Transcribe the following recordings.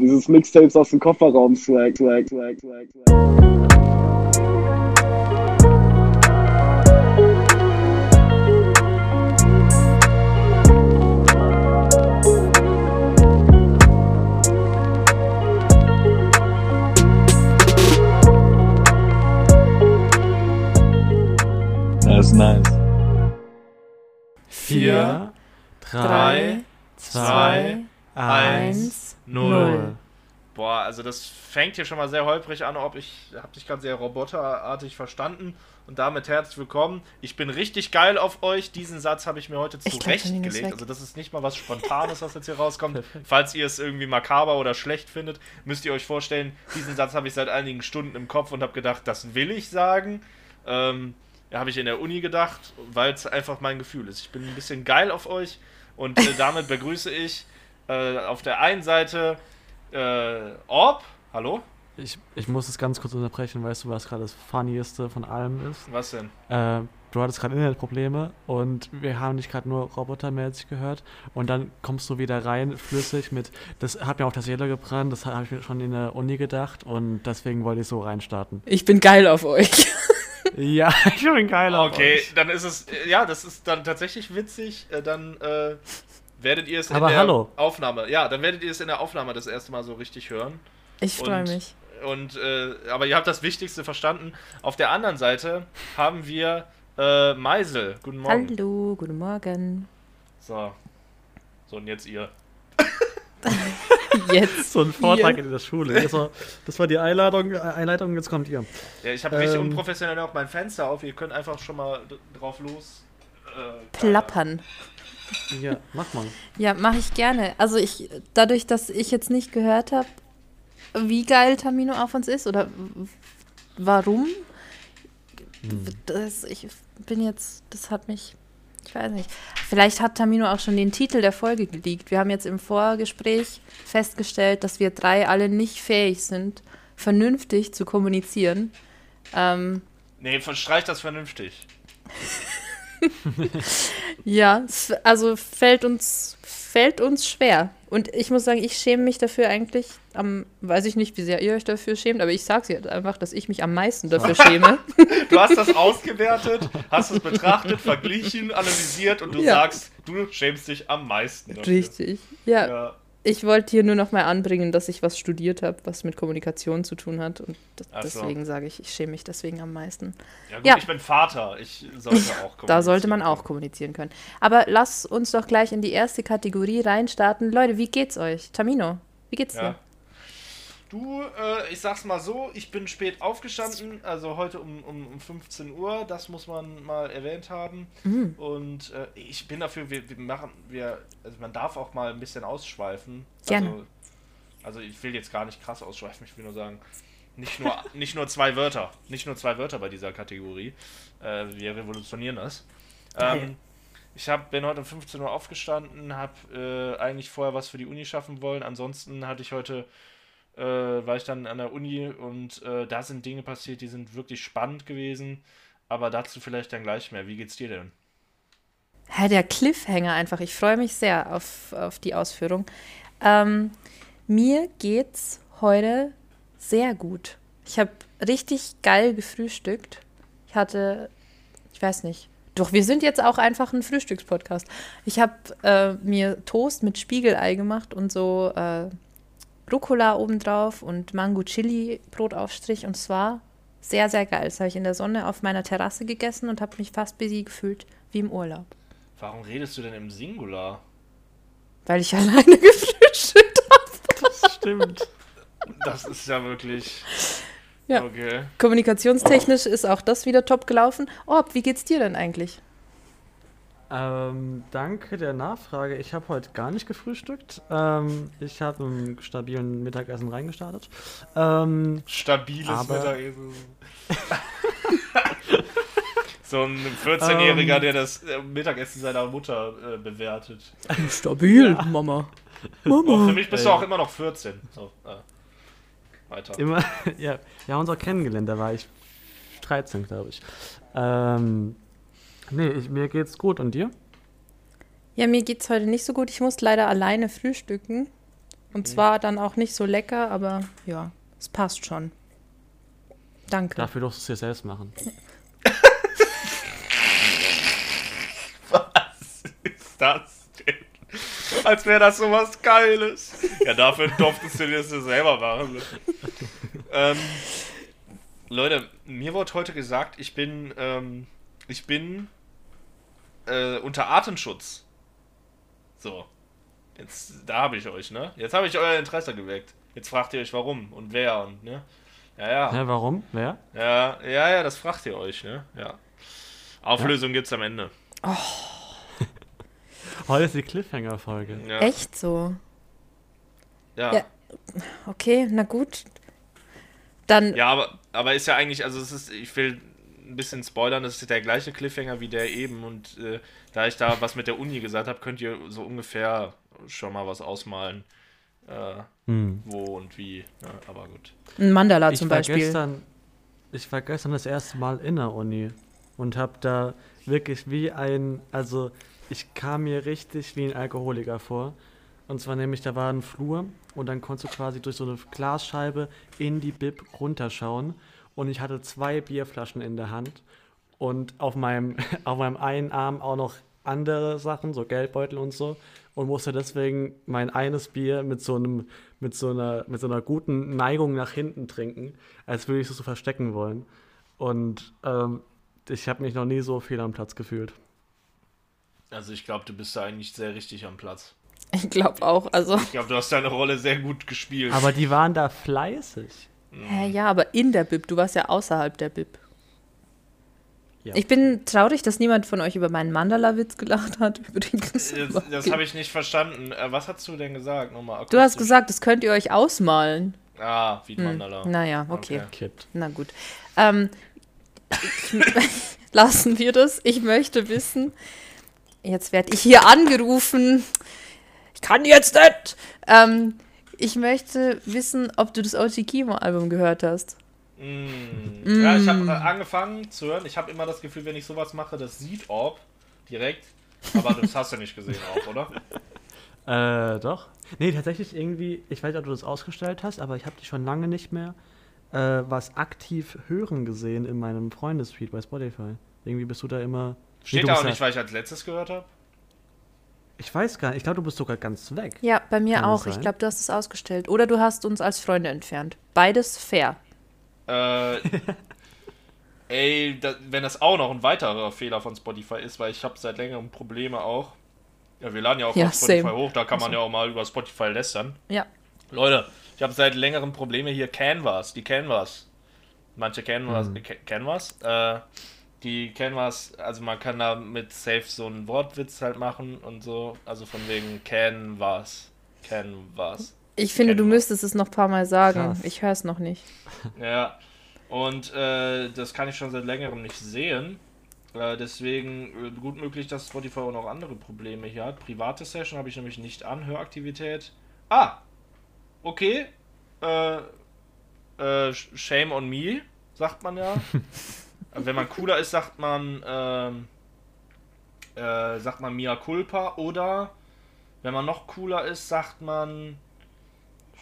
Dieses Mixtapes aus dem Kofferraum swag, swag, swag, swag, swag. Das fängt hier schon mal sehr holprig an, ob ich habe dich gerade sehr roboterartig verstanden und damit herzlich willkommen. Ich bin richtig geil auf euch. Diesen Satz habe ich mir heute zurechtgelegt. Also das ist nicht mal was Spontanes, was jetzt hier rauskommt. Falls ihr es irgendwie makaber oder schlecht findet, müsst ihr euch vorstellen, diesen Satz habe ich seit einigen Stunden im Kopf und habe gedacht, das will ich sagen. Ähm, habe ich in der Uni gedacht, weil es einfach mein Gefühl ist. Ich bin ein bisschen geil auf euch und äh, damit begrüße ich äh, auf der einen Seite äh, Orb. Hallo? Ich, ich muss es ganz kurz unterbrechen, weißt du, was gerade das Funnieste von allem ist? Was denn? Äh, du hattest gerade Internetprobleme und wir haben dich gerade nur robotermäßig gehört und dann kommst du wieder rein, flüssig mit, das hat mir auf der Seele gebrannt, das habe ich mir schon in der Uni gedacht und deswegen wollte ich so reinstarten. Ich bin geil auf euch. ja, ich bin geil auf Okay, euch. dann ist es, ja, das ist dann tatsächlich witzig. Äh, dann äh, werdet ihr es in Aber der hallo. Aufnahme, ja, dann werdet ihr es in der Aufnahme das erste Mal so richtig hören. Ich freue mich. Und, äh, aber ihr habt das Wichtigste verstanden. Auf der anderen Seite haben wir äh, Meisel. Guten Morgen. Hallo, guten Morgen. So. So, und jetzt ihr. Jetzt. So ein Vortrag Ihr. in der Schule. Das war, das war die Einladung, äh, Einleitung, jetzt kommt ihr. Ja, ich habe richtig Ähm. unprofessionell auch mein Fenster auf. Ihr könnt einfach schon mal drauf los. Äh, Plappern. Ja, mach mal. Ja, mache ich gerne. Also ich, dadurch, dass ich jetzt nicht gehört habe, wie geil Tamino auf uns ist oder warum, das, ich bin jetzt, das hat mich, ich weiß nicht. Vielleicht hat Tamino auch schon den Titel der Folge geleakt. Wir haben jetzt im Vorgespräch festgestellt, dass wir drei alle nicht fähig sind, vernünftig zu kommunizieren. Ähm, Nee, verstreicht das vernünftig. Ja, es, also fällt uns, fällt uns schwer. Und ich muss sagen, ich schäme mich dafür eigentlich am, weiß ich nicht, wie sehr ihr euch dafür schämt, aber ich sag's jetzt einfach, dass ich mich am meisten dafür schäme. Du hast das ausgewertet, hast es betrachtet, verglichen, analysiert und du Ja. sagst, du schämst dich am meisten. Dafür. Richtig. Ja, Ja. Ich wollte hier nur noch mal anbringen, dass ich was studiert habe, was mit Kommunikation zu tun hat. Und so. deswegen sage ich, ich schäme mich deswegen am meisten. ja, gut, Ja. ich bin Vater. Ich sollte auch kommen. Da sollte man auch kommunizieren können. Aber lass uns doch gleich in die erste Kategorie reinstarten. Leute, wie geht's euch? Tamino, wie geht's dir? Du, äh, ich sag's mal so, ich bin spät aufgestanden, also heute um, um, um 15 Uhr, das muss man mal erwähnt haben. Mhm. Und äh, ich bin dafür, wir, wir machen, wir, also man darf auch mal ein bisschen ausschweifen. Gerne. Also, also ich will jetzt gar nicht krass ausschweifen, ich will nur sagen, nicht nur, nicht nur zwei Wörter, nicht nur zwei Wörter bei dieser Kategorie. Äh, wir revolutionieren das. Ähm, ich hab, bin heute um 15 Uhr aufgestanden, habe äh, eigentlich vorher was für die Uni schaffen wollen. Ansonsten hatte ich heute, äh, war ich dann an der Uni und äh, da sind Dinge passiert, die sind wirklich spannend gewesen. Aber dazu vielleicht dann gleich mehr. Wie geht's dir denn? Hä, der Cliffhanger einfach. Ich freue mich sehr auf, auf die Ausführung. Ähm, mir geht's heute sehr gut. Ich habe richtig geil gefrühstückt. Ich hatte, ich weiß nicht. Doch, wir sind jetzt auch einfach ein Frühstückspodcast. Ich habe äh, mir Toast mit Spiegelei gemacht und so äh, Rucola obendrauf und Mango-Chili-Brotaufstrich. Und zwar sehr, sehr geil. Das habe ich in der Sonne auf meiner Terrasse gegessen und habe mich fast busy gefühlt wie im Urlaub. Warum redest du denn im Singular? Weil ich alleine gefrühstückt habe. Das stimmt. Das ist ja wirklich. Ja. Okay. Kommunikationstechnisch ist auch das wieder top gelaufen. Orb, wie geht's dir denn eigentlich? Ähm, danke der Nachfrage. Ich habe heute gar nicht gefrühstückt. Ähm, ich habe im stabilen Mittagessen reingestartet. Ähm, Stabiles Aber- Mittagessen. so ein 14-Jähriger, Ähm. der das äh, Mittagessen seiner Mutter äh, bewertet. Stabil, Mama. Oh, für mich bist du auch immer noch 14. So, äh, weiter. immer, ja, wir haben uns auch kennengelernt, da war ich 13, glaube ich. Ähm, nee, ich, mir geht's gut. Und dir? Ja, mir geht's heute nicht so gut. Ich muss leider alleine frühstücken. Und zwar dann auch nicht so lecker, aber ja, es passt schon. Danke. Dafür durfst du es dir selbst machen. ist das denn? Als wäre das so was Geiles. Ja, dafür durftest du dir das selber machen. ähm, Leute, mir wurde heute gesagt, ich bin, ähm, ich bin äh, unter Artenschutz. So. Jetzt, da habe ich euch, ne? Jetzt habe ich euer Interesse geweckt. Jetzt fragt ihr euch, warum und wer und, ne? Ja, ja. Hä, warum? Wer? Ja, ja, ja, das fragt ihr euch, ne? Ja. Auflösung gibt's am Ende. Heute ist die Cliffhanger-Folge. Ja. Echt so? Ja. Ja. Okay, na gut. Dann, Ja, aber, aber ist ja eigentlich, also es ist, ich will ein bisschen spoilern, das ist der gleiche Cliffhanger wie der eben und äh, da ich da was mit der Uni gesagt habe, könnt ihr so ungefähr schon mal was ausmalen, äh, Hm. wo und wie. Ja, aber gut. ein Mandala Ich zum war, Beispiel. gestern, ich war gestern das erste Mal in der Uni und habe da wirklich wie ein, also ich kam mir richtig wie ein Alkoholiker vor. Und zwar nämlich, da war ein Flur und dann konntest du quasi durch so eine Glasscheibe in die Bib runterschauen. Und ich hatte zwei Bierflaschen in der Hand und auf meinem, auf meinem einen Arm auch noch andere Sachen, so Geldbeutel und so. Und musste deswegen mein eines Bier mit so einem, mit so einer, mit so einer guten Neigung nach hinten trinken, als würde ich es so verstecken wollen. Und ähm, ich habe mich noch nie so viel am Platz gefühlt. Also ich glaube, du bist da eigentlich sehr richtig am Platz. Ich glaube auch. Also, Ich glaube, du hast deine Rolle sehr gut gespielt. Aber die waren da fleißig. Hä, ja, aber in der Bib. Du warst ja außerhalb der Bib. Ja. Ich bin traurig, dass niemand von euch über meinen Mandala-Witz gelacht hat. Übrigens. das das habe ich nicht verstanden. Äh, was hast du denn gesagt? Nochmal Du hast gesagt, das könnt ihr euch ausmalen. Ah, wie Hm. Mandala. Naja, okay. Okay. Na gut. Ähm, lassen wir das. Ich möchte wissen. Jetzt werde ich hier angerufen. Ich kann jetzt nicht. Ähm, ich möchte wissen, ob du das OG Kimo-Album gehört hast. Mm. Ja, ich habe äh, angefangen zu hören. Ich habe immer das Gefühl, wenn ich sowas mache, das sieht Orb direkt. Aber das hast du nicht gesehen auch, oder? Äh, doch. Nee, tatsächlich irgendwie, ich weiß nicht, ob du das ausgestellt hast, aber ich habe dich schon lange nicht mehr äh, was aktiv hören gesehen in meinem Freundesfeed bei Spotify. Irgendwie bist du da immer. Nee, Steht du da auch nicht, weil ich als letztes gehört habe? Ich weiß gar nicht, ich glaube, du bist sogar ganz weg. Ja, bei mir Kann auch. Ich glaube, du hast es ausgestellt. Oder du hast uns als Freunde entfernt. Beides fair. Äh, ey, da, wenn das auch noch ein weiterer Fehler von Spotify ist, weil ich habe seit längerem Probleme auch. Ja, wir laden ja auch Ja, auf Spotify same. hoch, da kann man Also. ja auch mal über Spotify lästern. Ja. Leute, ich habe seit längerem Probleme hier Canvas, die Canvas. Manche Canvas, Mhm. Ca- Canvas, äh, die Canvas, also man kann da mit Safe so einen Wortwitz halt machen und so, also von wegen Canvas. Canvas. Ich finde, du Kennen wir. müsstest es noch ein paar Mal sagen. Krass. Ich höre es noch nicht. Ja, und äh, das kann ich schon seit längerem nicht sehen. Äh, deswegen äh, gut möglich, dass Spotify auch noch andere Probleme hier hat. Private Session habe ich nämlich nicht an, Höraktivität. Ah, okay. Äh, äh, shame on me, sagt man ja. Wenn man cooler ist, sagt man, ähm, äh, sagt man Mia Culpa. Oder wenn man noch cooler ist, sagt man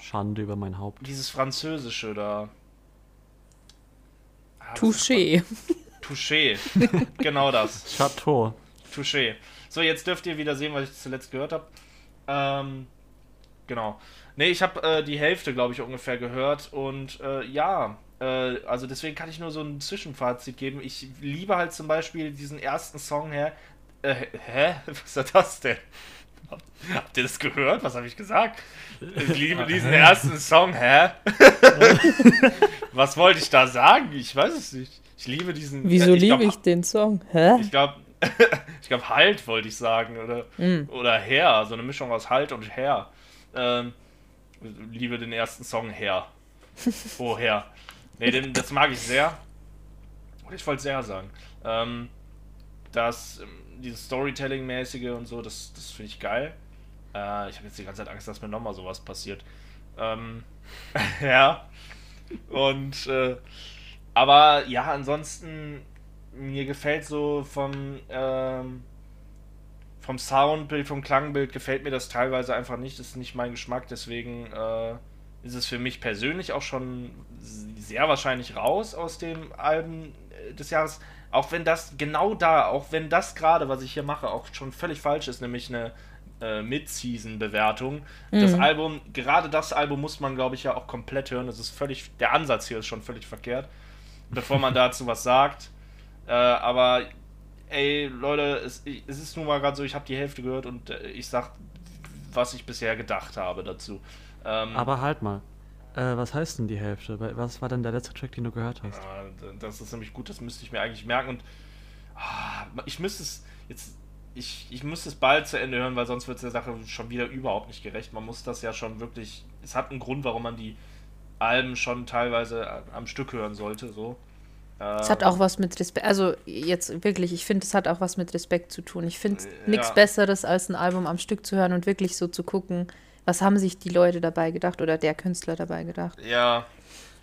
Schande über mein Haupt. dieses Französische da. Ah, Touché. Touché. genau das. Chateau. Touché. So, jetzt dürft ihr wieder sehen, was ich zuletzt gehört habe. Ähm, genau. Nee, ich habe äh, die Hälfte, glaube ich, ungefähr gehört. Und äh, ja, äh, also deswegen kann ich nur so ein Zwischenfazit geben. Ich liebe halt zum Beispiel diesen ersten Song her. Äh, hä? Was ist das denn? Habt ihr das gehört? Was habe ich gesagt? Ich liebe diesen ersten Song, hä? Was wollte ich da sagen? Ich weiß es nicht. Ich liebe diesen. Wieso ich liebe glaub, ich den Song? Hä? ich glaube, ich glaube, Halt wollte ich sagen. Oder, Mm. oder Her. So eine Mischung aus Halt und Her. Ähm, liebe den ersten Song Her. Oh, Her. Nee, den, das mag ich sehr. Ich wollte sehr sagen. Ähm, das, ähm, dieses Storytelling-mäßige und so, das, das finde ich geil. Äh, ich habe jetzt die ganze Zeit Angst, dass mir nochmal sowas passiert. Ähm, ja. Und, äh, aber ja, ansonsten, mir gefällt so vom, ähm, vom Soundbild, vom Klangbild gefällt mir das teilweise einfach nicht. Das ist nicht mein Geschmack, deswegen äh, ist es für mich persönlich auch schon sehr wahrscheinlich raus aus dem Alben äh, des Jahres. Auch wenn das genau da, auch wenn das gerade, was ich hier mache, auch schon völlig falsch ist, nämlich eine äh, Mid-Season-Bewertung. Das Mhm. Album, gerade das Album muss man, glaube ich, ja auch komplett hören. Das ist völlig, der Ansatz hier ist schon völlig verkehrt, bevor man dazu was sagt. Äh, aber ey, Leute, es, es ist nun mal gerade so, ich habe die Hälfte gehört und äh, ich sag, was ich bisher gedacht habe dazu. Ähm, Aber halt mal. Äh, was heißt denn die Hälfte? Was war denn der letzte Track, den du gehört hast? Ah, Das ist nämlich gut, das müsste ich mir eigentlich merken. Und ah, ich müsste es jetzt, ich, ich müsste es bald zu Ende hören, weil sonst wird es der Sache schon wieder überhaupt nicht gerecht. Man muss das ja schon wirklich. Es hat einen Grund, warum man die Alben schon teilweise am Stück hören sollte. So. Es hat auch was mit Respekt, also jetzt wirklich, ich finde, es hat auch was mit Respekt zu tun. Ich finde Äh, nichts ja. Besseres, als ein Album am Stück zu hören und wirklich so zu gucken, was haben sich die Leute dabei gedacht oder der Künstler dabei gedacht. Ja,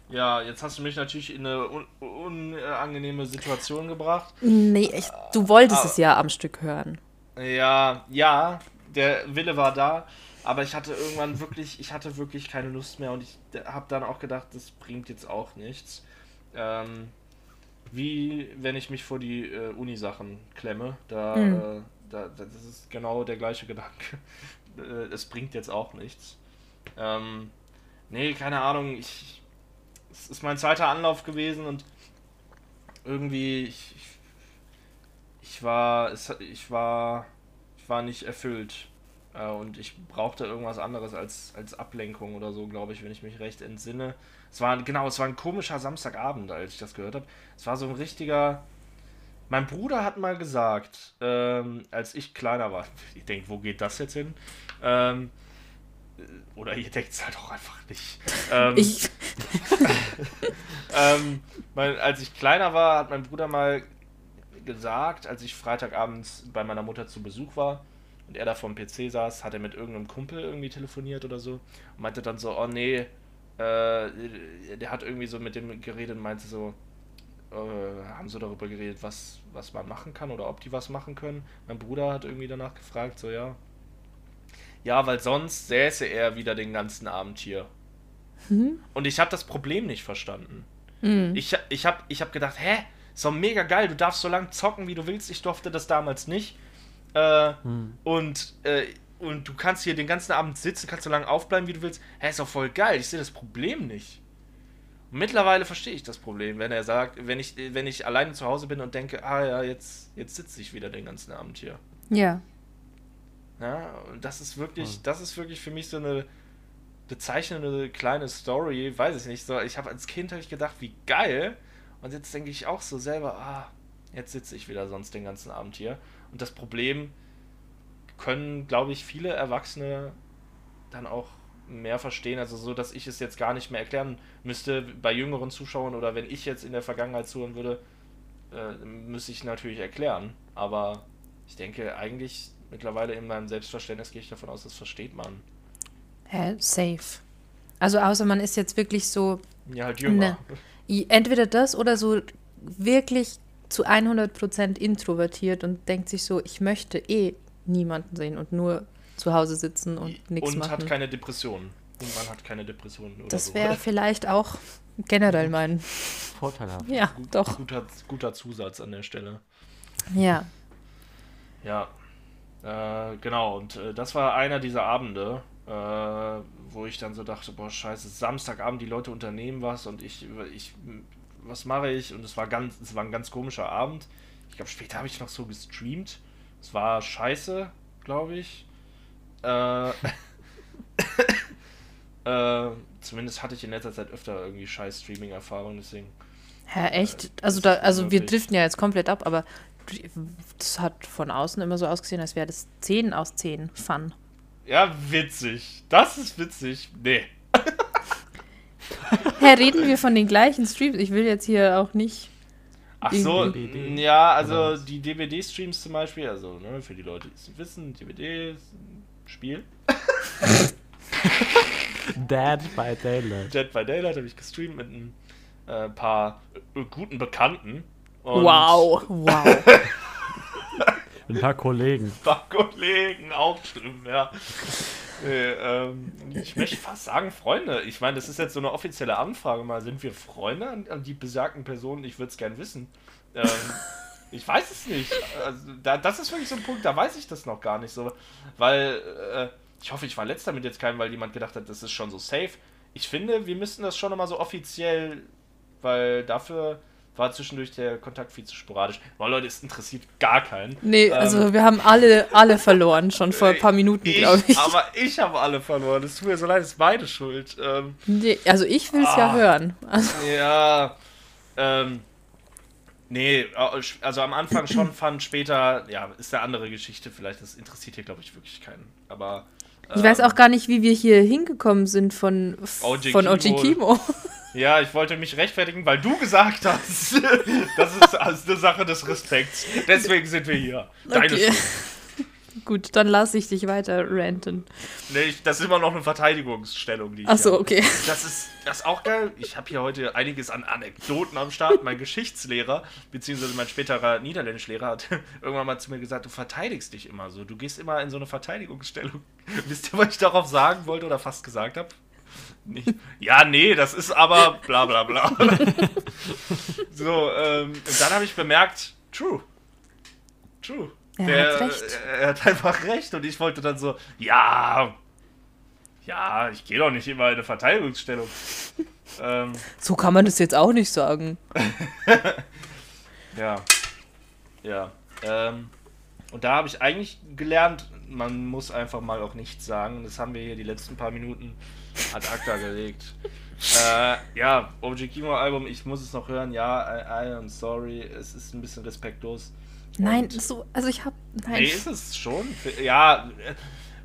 ja, jetzt hast du mich natürlich in eine un unangenehme Situation gebracht. Nee, ich, du wolltest aber- es ja am Stück hören. Ja, ja, der Wille war da, aber ich hatte irgendwann wirklich, ich hatte wirklich keine Lust mehr und ich habe dann auch gedacht, das bringt jetzt auch nichts. Ähm, wie wenn ich mich vor die äh, Uni-Sachen klemme, da, Mhm. äh, da, da, das ist genau der gleiche Gedanke. Äh, es bringt jetzt auch nichts. Ähm, nee, keine Ahnung, ich, es ist mein zweiter Anlauf gewesen und irgendwie, ich, ich war, es, ich war, ich war nicht erfüllt. Äh, und ich brauchte irgendwas anderes als, als Ablenkung oder so, glaube ich, wenn ich mich recht entsinne. Es war, genau, es war ein komischer Samstagabend, als ich das gehört habe. Es war so ein richtiger. Mein Bruder hat mal gesagt, ähm, als ich kleiner war, ich denke, wo geht das jetzt hin? Ähm, oder ihr denkt es halt auch einfach nicht. Ähm, Ich, ähm, mein, als ich kleiner war, hat mein Bruder mal gesagt, als ich Freitagabends bei meiner Mutter zu Besuch war und er da vorm PC saß, hat er mit irgendeinem Kumpel irgendwie telefoniert oder so und meinte dann so, oh nee, äh, der hat irgendwie so mit dem geredet und meinte so, äh, haben so darüber geredet, was, was man machen kann oder ob die was machen können. Mein Bruder hat irgendwie danach gefragt, so ja. Ja, weil sonst säße er wieder den ganzen Abend hier. Und ich habe das Problem nicht verstanden. Ich, ich habe ich hab gedacht, hä? Ist doch mega geil, du darfst so lange zocken, wie du willst. Ich durfte das damals nicht. Äh, und, äh, und du kannst hier den ganzen Abend sitzen, kannst so lange aufbleiben, wie du willst. Hä, ist doch voll geil. Ich sehe das Problem nicht. Und mittlerweile verstehe ich das Problem, wenn er sagt, wenn ich, wenn ich alleine zu Hause bin und denke, ah ja, jetzt, jetzt sitze ich wieder den ganzen Abend hier. ja. Ja, und das ist wirklich, das ist wirklich für mich so eine bezeichnende kleine Story, weiß ich nicht. So, ich habe als Kind hab ich gedacht, wie geil. Und jetzt denke ich auch so selber, ah, jetzt sitze ich wieder sonst den ganzen Abend hier. Und das Problem können, glaube ich, viele Erwachsene dann auch mehr verstehen. Also so, dass ich es jetzt gar nicht mehr erklären müsste bei jüngeren Zuschauern oder wenn ich jetzt in der Vergangenheit zuhören würde, äh, müsste ich natürlich erklären. Aber ich denke, eigentlich mittlerweile in meinem Selbstverständnis gehe ich davon aus, das versteht man. Hä, safe. Also außer man ist jetzt wirklich so, Ja, halt jünger. Ne. entweder das oder so wirklich zu 100% introvertiert und denkt sich so, ich möchte eh niemanden sehen und nur zu Hause sitzen und nichts Und machen. hat keine Depressionen. Und man hat keine Depressionen oder das so. wäre vielleicht auch generell mein, Vorteilhaft. ja, doch, guter, guter Zusatz an der Stelle. ja. Ja. Äh, genau, und äh, das war einer dieser Abende, äh, wo ich dann so dachte, boah, scheiße, Samstagabend, die Leute unternehmen was und ich, ich was mache ich? Und es war ganz, es war ein ganz komischer Abend. Ich glaube, später habe ich noch so gestreamt. Es war scheiße, glaube ich. Äh, äh, zumindest hatte ich in letzter Zeit öfter irgendwie scheiß Streaming-Erfahrungen, deswegen. Hä, echt? Äh, Also, das da, also wir driften ja jetzt komplett ab, aber das hat von außen immer so ausgesehen, als wäre das 10 aus 10 Fun. Ja, witzig. Das ist witzig. Nee. Hä, reden wir von den gleichen Streams? Ich will jetzt hier auch nicht. Ach so, ja, also die DVD-Streams zum Beispiel, also ne, für die Leute, die es nicht wissen, ein Spiel. Dead by Daylight. Jet by Daylight habe ich gestreamt mit ein äh, paar äh, guten Bekannten. Und Wow, wow. Ein paar Kollegen. Ein paar Kollegen, auch schlimm, ja. Nee, ähm, ich möchte fast sagen, Freunde. Ich meine, das ist jetzt so eine offizielle Anfrage mal. Sind wir Freunde an, an die besagten Personen? Ich würde es gern wissen. Ähm, ich weiß es nicht. Also, da, das ist wirklich so ein Punkt, da weiß ich das noch gar nicht so. Weil, äh, ich hoffe, ich verletze damit jetzt keinen, weil jemand gedacht hat, das ist schon so safe. Ich finde, wir müssten das schon nochmal so offiziell, weil dafür war zwischendurch der Kontakt viel zu sporadisch. Weil Leute, es interessiert gar keinen. Nee, Ähm, also wir haben alle, alle verloren, schon vor ein paar Minuten, glaube ich. Aber ich habe alle verloren. Es tut mir so leid, es ist beide schuld. Ähm, Nee, also ich will es ja Ah. hören. Also, ja, ähm, nee, also am Anfang schon fand, später, ja, ist eine andere Geschichte vielleicht. Das interessiert hier, glaube ich, wirklich keinen. Aber. ich weiß ähm, auch gar nicht, wie wir hier hingekommen sind von, OG von OG Kimo. Kimo. Ja, ich wollte mich rechtfertigen, weil du gesagt hast, das ist also eine Sache des Respekts. Deswegen sind wir hier. Deine Okay. Schuld. Gut, dann lasse ich dich weiter ranten. Nee, ich, das ist immer noch eine Verteidigungsstellung, die Achso, habe. okay. Das ist, das ist auch geil. Ich habe hier heute einiges an Anekdoten am Start. Mein Geschichtslehrer, beziehungsweise mein späterer Niederländischlehrer, hat irgendwann mal zu mir gesagt, du verteidigst dich immer so. Du gehst immer in so eine Verteidigungsstellung. Wisst ihr, was ich darauf sagen wollte oder fast gesagt habe? Nicht. Ja, nee, das ist aber bla bla bla. so, ähm, und dann habe ich bemerkt, true. True. Er hat recht. Er hat einfach recht und ich wollte dann so, ja, ja, ich gehe doch nicht immer in eine Verteidigungsstellung. ähm, So kann man das jetzt auch nicht sagen. ja. Ja. Ähm, und da habe ich eigentlich gelernt, man muss einfach mal auch nichts sagen. Das haben wir hier die letzten paar Minuten ad acta gelegt. äh, ja, OG Kimo Album, ich muss es noch hören. Ja, I, I am sorry. Es ist ein bisschen respektlos. Nein, so, also ich habe, nein. Nee, ist es schon. Ja, äh,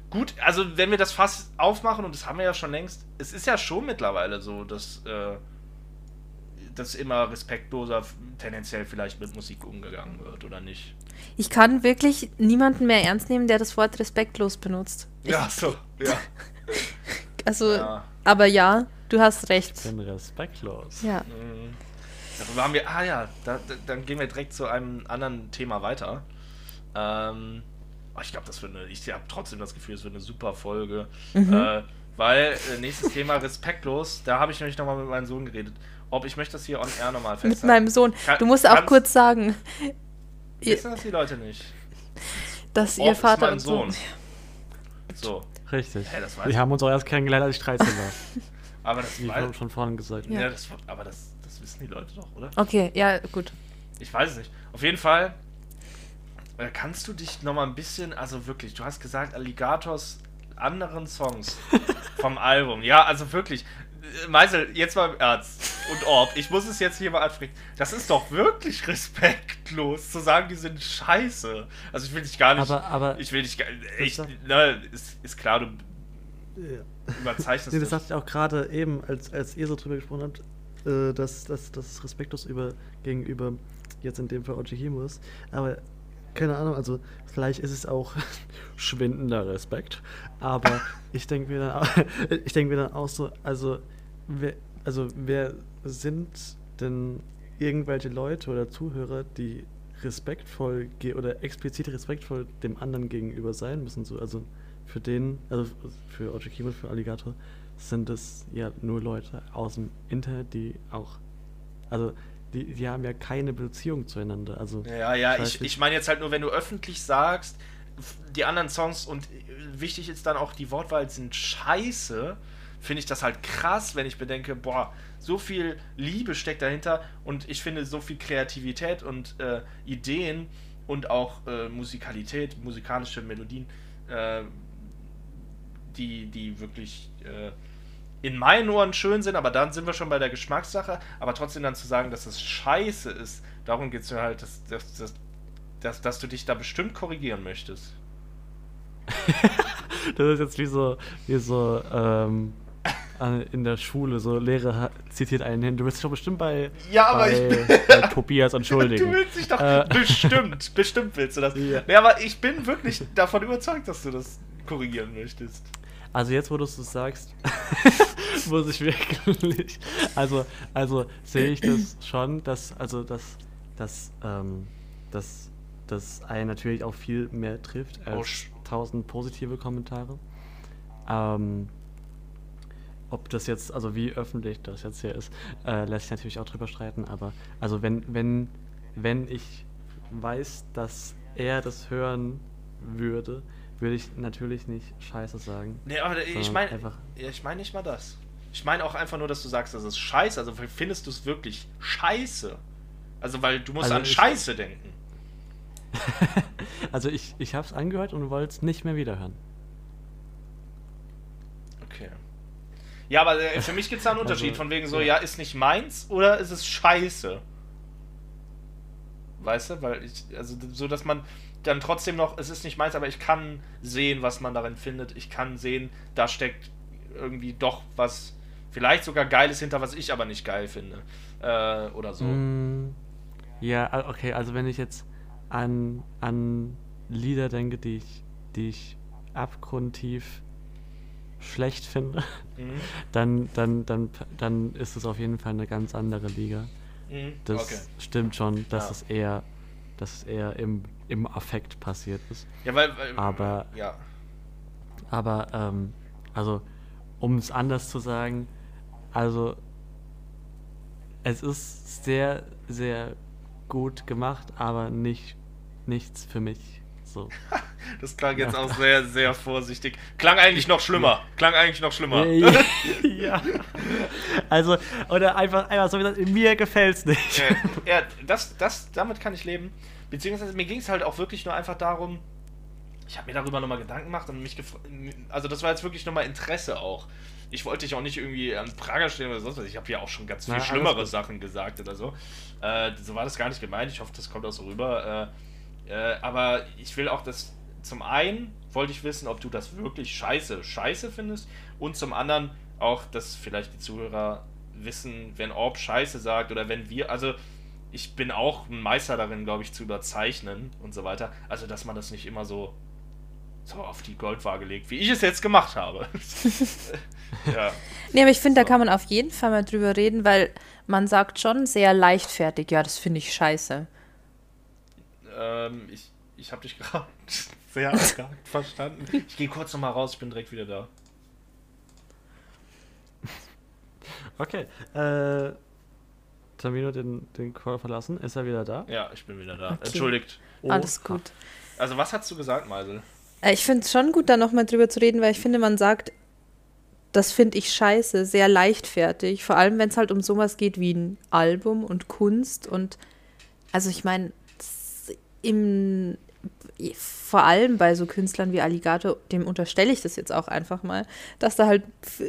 gut, also wenn wir das Fass aufmachen, und das haben wir ja schon längst, es ist ja schon mittlerweile so, dass, äh, dass immer respektloser tendenziell vielleicht mit Musik umgegangen wird, oder nicht? Ich kann wirklich niemanden mehr ernst nehmen, der das Wort respektlos benutzt. Ich, Ja, so, ja. Also, ja. aber ja, du hast recht. Ich bin respektlos. Ja. Mhm. Darüber haben wir, ah ja, da, da, dann gehen wir direkt zu einem anderen Thema weiter. Ähm, oh, ich glaube, das wird eine, ich habe trotzdem das Gefühl, es wird eine super Folge. Mhm. Äh, weil, äh, nächstes Thema, respektlos, da habe ich nämlich nochmal mit meinem Sohn geredet. Ob ich möchte das hier on air nochmal festhalten. Mit meinem Sohn. Kann- Du musst auch kurz sagen, ihr, Wissen das die Leute nicht? dass Ob ihr ist Vater mein und Sohn. Sohn. So, Richtig. Weiß Wir haben uns auch erst kennengelernt, als ich 13 war. aber das, Wie weiß, schon- schon vorhin gesagt. ja. Ja. das, aber das wissen die Leute doch, oder? Okay, ja, gut. Ich weiß es nicht. Auf jeden Fall äh, kannst du dich noch mal ein bisschen, also wirklich, du hast gesagt, Alligators anderen Songs vom Album. Ja, also wirklich. Meisel, jetzt mal im Ernst. Und Orb, ich muss es jetzt hier mal ansprechen. Das ist doch wirklich respektlos, zu sagen, die sind scheiße. Also ich will dich gar nicht. Aber, aber ich will dich gar ich, Das- ne, ist, ist klar, du Ja. überzeichnest Nee, das das. sagte ich auch gerade eben, als, als ihr so drüber gesprochen habt, äh, dass, dass es respektlos über, gegenüber jetzt in dem Fall Ojihimo ist. Aber keine Ahnung, also vielleicht ist es auch schwindender Respekt. Aber ich denke mir dann auch, ich denke mir dann auch so, also wer, also wer sind denn irgendwelche Leute oder Zuhörer, die respektvoll ge oder explizit respektvoll dem anderen gegenüber sein müssen? So, also für den, also für Ojikimo, für Alligator, sind es ja nur Leute aus dem Internet, die auch, also die, die haben ja keine Beziehung zueinander. Also Ja, ja, ich, ich meine jetzt halt nur, wenn du öffentlich sagst, die anderen Songs und äh, wichtig ist dann auch, die Wortwahl sind scheiße, finde ich das halt krass, wenn ich bedenke, boah, so viel Liebe steckt dahinter und ich finde so viel Kreativität und äh, Ideen und auch äh, Musikalität, musikalische Melodien, äh, die, die wirklich äh, in meinen Ohren schön sind, aber dann sind wir schon bei der Geschmackssache. Aber trotzdem dann zu sagen, dass es scheiße ist, darum geht es mir halt, dass, dass, dass, dass, dass du dich da bestimmt korrigieren möchtest. Das ist jetzt wie so, wie so ähm, in der Schule, so Lehrer zitiert einen hin. Du willst dich doch bestimmt bei, Ja, aber bei, ich bei Tobias entschuldigen. Du willst dich doch Äh. bestimmt, bestimmt willst du das. Ja. Nee, aber ich bin wirklich davon überzeugt, dass du das korrigieren möchtest. Also jetzt, wo du es sagst, muss ich wirklich. Also, also sehe ich das schon, dass, also dass, dass, ähm, dass das einen natürlich auch viel mehr trifft als tausend positive Kommentare. Ähm, ob das jetzt, also wie öffentlich das jetzt hier ist, äh, lässt sich natürlich auch drüber streiten, aber also wenn, wenn, wenn ich weiß, dass er das hören würde, würde ich natürlich nicht Scheiße sagen. Nee, aber ich meine ich meine nicht mal das. Ich meine auch einfach nur, dass du sagst, das ist scheiße. Also findest du es wirklich scheiße? Also, weil du musst Also an Scheiße denken. Also ich, ich habe es angehört und wollte es nicht mehr wiederhören. Okay. Ja, aber äh, für mich gibt es da einen Unterschied, Also, von wegen so, ja. ja, ist nicht meins oder ist es scheiße? Weißt du? Weil ich, also so, dass man dann trotzdem noch, es ist nicht meins, aber ich kann sehen, was man darin findet. Ich kann sehen, da steckt irgendwie doch was, vielleicht sogar Geiles hinter, was ich aber nicht geil finde. Äh, oder so. Mm, Ja, okay, also wenn ich jetzt an, an Lieder denke, die ich, die ich abgrundtief schlecht finde, Mhm. dann, dann, dann, dann ist es auf jeden Fall eine ganz andere Liga. Mhm. Das Okay. stimmt schon, dass Ja. es eher, dass es eher im, im Affekt passiert ist. Ja, weil, weil Aber- ja. Aber, ähm, also, um es anders zu sagen, also, es ist sehr, sehr gut gemacht, aber nicht, nichts für mich. So. Das klang jetzt auch sehr, sehr vorsichtig. Klang eigentlich noch schlimmer. Klang eigentlich noch schlimmer. ja. Also, oder einfach, einfach so wie gesagt, mir gefällt's nicht. Äh, ja, das, das, damit kann ich leben. Beziehungsweise mir ging es halt auch wirklich nur einfach darum, ich habe mir darüber nochmal Gedanken gemacht und mich gefragt, also das war jetzt wirklich nochmal Interesse auch. Ich wollte dich auch nicht irgendwie an Prager stellen oder sonst was. Ich habe ja auch schon ganz viel Na, schlimmere. Sachen gesagt oder so. Äh, so war das gar nicht gemeint. Ich hoffe, das kommt auch so rüber. Äh, äh, aber ich will auch das. Zum einen wollte ich wissen, ob du das wirklich scheiße, scheiße findest. Und zum anderen auch, dass vielleicht die Zuhörer wissen, wenn Orb scheiße sagt oder wenn wir. Also ich bin auch ein Meister darin, glaube ich, zu überzeichnen und so weiter. Also, dass man das nicht immer so, so auf die Goldwaage legt, wie ich es jetzt gemacht habe. ja. Nee, aber ich finde, So. da kann man auf jeden Fall mal drüber reden, weil man sagt schon sehr leichtfertig, ja, das finde ich scheiße. Ähm, ich ich habe dich gerade sehr abgehakt verstanden. Ich gehe kurz nochmal raus, ich bin direkt wieder da. Okay. Äh, Tamino den, den Call verlassen. Ist er wieder da? Ja, ich bin wieder da. Okay. Entschuldigt. Alles Oha. gut. Also, was hast du gesagt, Meisel? Äh, Ich finde es schon gut, da nochmal drüber zu reden, weil ich finde, man sagt, das finde ich scheiße, sehr leichtfertig. Vor allem, wenn es halt um sowas geht wie ein Album und Kunst und also ich meine, s- im vor allem bei so Künstlern wie Alligator, dem unterstelle ich das jetzt auch einfach mal, dass da halt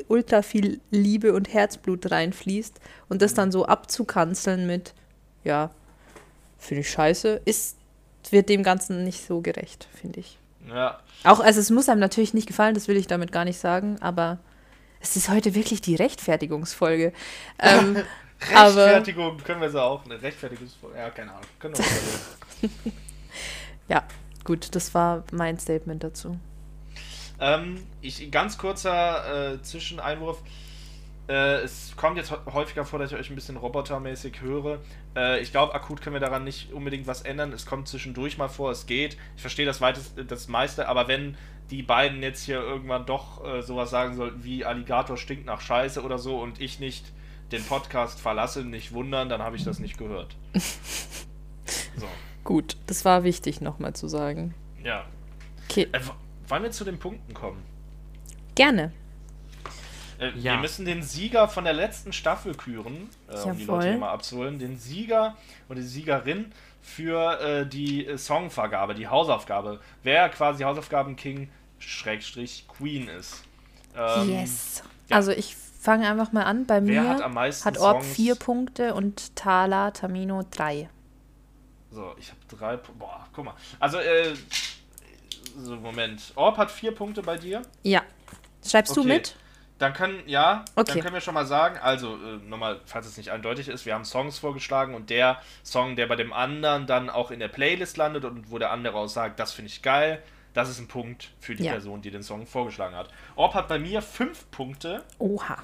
ultra viel Liebe und Herzblut reinfließt und das dann so abzukanzeln mit, ja, finde ich scheiße, ist, wird dem Ganzen nicht so gerecht, finde ich. Ja, Auch, also es muss einem natürlich nicht gefallen, das will ich damit gar nicht sagen, aber es ist heute wirklich die Rechtfertigungsfolge. ähm, aber Rechtfertigung können wir sie auch. Eine Rechtfertigung. Ja, keine Ahnung. Können wir ja, gut, das war mein Statement dazu. Ähm, ich, ganz kurzer äh, Zwischeneinwurf. Äh, es kommt jetzt hä- häufiger vor, dass ich euch ein bisschen robotermäßig höre. Äh, ich glaube, akut können wir daran nicht unbedingt was ändern. Es kommt zwischendurch mal vor, es geht. Ich verstehe das, weitest, das meiste, aber wenn die beiden jetzt hier irgendwann doch äh, sowas sagen sollten wie Alligator stinkt nach Scheiße oder so und ich nicht den Podcast verlasse, nicht wundern, dann habe ich das nicht gehört. So, Gut, das war wichtig nochmal zu sagen. ja. Okay, Äh, wollen wir zu den Punkten kommen? gerne. Äh, Ja. Wir müssen den Sieger von der letzten Staffel küren, äh, um die. Leute hier mal abzuholen. Den Sieger und die Siegerin für äh, die äh, Songvergabe, die Hausaufgabe. Wer quasi Hausaufgaben-King Schrägstrich Queen ist. Ähm, yes. ja. Also ich fange einfach mal an. Bei Wer mir hat am meisten hat Orb Songs? vier Punkte und Thala Tamino drei. So, ich habe drei. Boah, guck mal. Also, äh, so, Moment. Orb hat vier Punkte bei dir. Ja. Schreibst du Okay. mit? Dann können, ja, Okay. dann können wir schon mal sagen, also äh, nochmal, falls es nicht eindeutig ist, wir haben Songs vorgeschlagen und der Song, der bei dem anderen dann auch in der Playlist landet und wo der andere auch sagt, das finde ich geil, das ist ein Punkt für die Ja. Person, die den Song vorgeschlagen hat. Orb hat bei mir fünf Punkte Oha.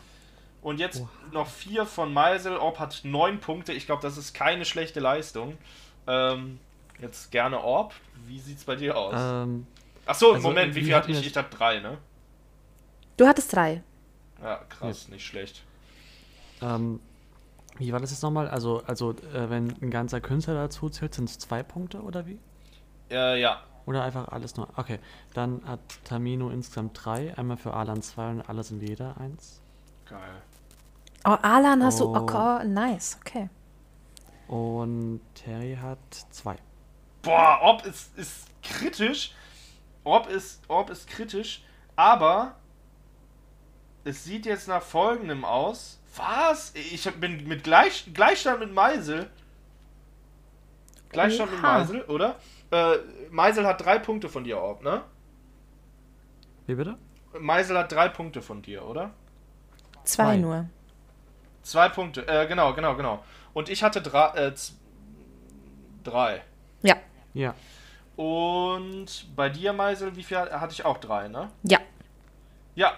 und jetzt noch vier von Meisel. Orb hat neun Punkte. Ich glaube, das ist keine schlechte Leistung. Ähm, Jetzt gerne Orb. Wie sieht's bei dir aus? Ähm, Achso, also, Moment, wie wie viel hatte ich? Ich hatte drei, ne? Du hattest drei. Ja, krass, nicht schlecht. ähm, wie war das jetzt nochmal? Also, also äh, wenn ein ganzer Künstler dazu zählt, sind es zwei Punkte oder wie? Äh, ja. Oder einfach alles nur? Okay, dann hat Tamino insgesamt drei. Einmal für Alan zwei und alle sind jeder eins. Geil. Oh, Alan hast du. Oh. Okay, oh, nice, okay. Und Terry hat zwei. Boah, Orb ist, ist kritisch. Orb ist, Orb ist kritisch, aber es sieht jetzt nach folgendem aus. Was? Ich bin mit Gleich, Gleichstand mit Meisel. Gleichstand mit. Meisel, oder? Äh, Meisel hat drei Punkte von dir, Orb, ne? Wie bitte? Meisel hat drei Punkte von dir, oder? Zwei, Zwei. nur. Zwei Punkte, äh, genau, genau, genau. Und ich hatte drei, äh, drei. Ja, Ja. Und bei dir, Meisel, wie viel hatte ich auch drei, ne? ja. Ja,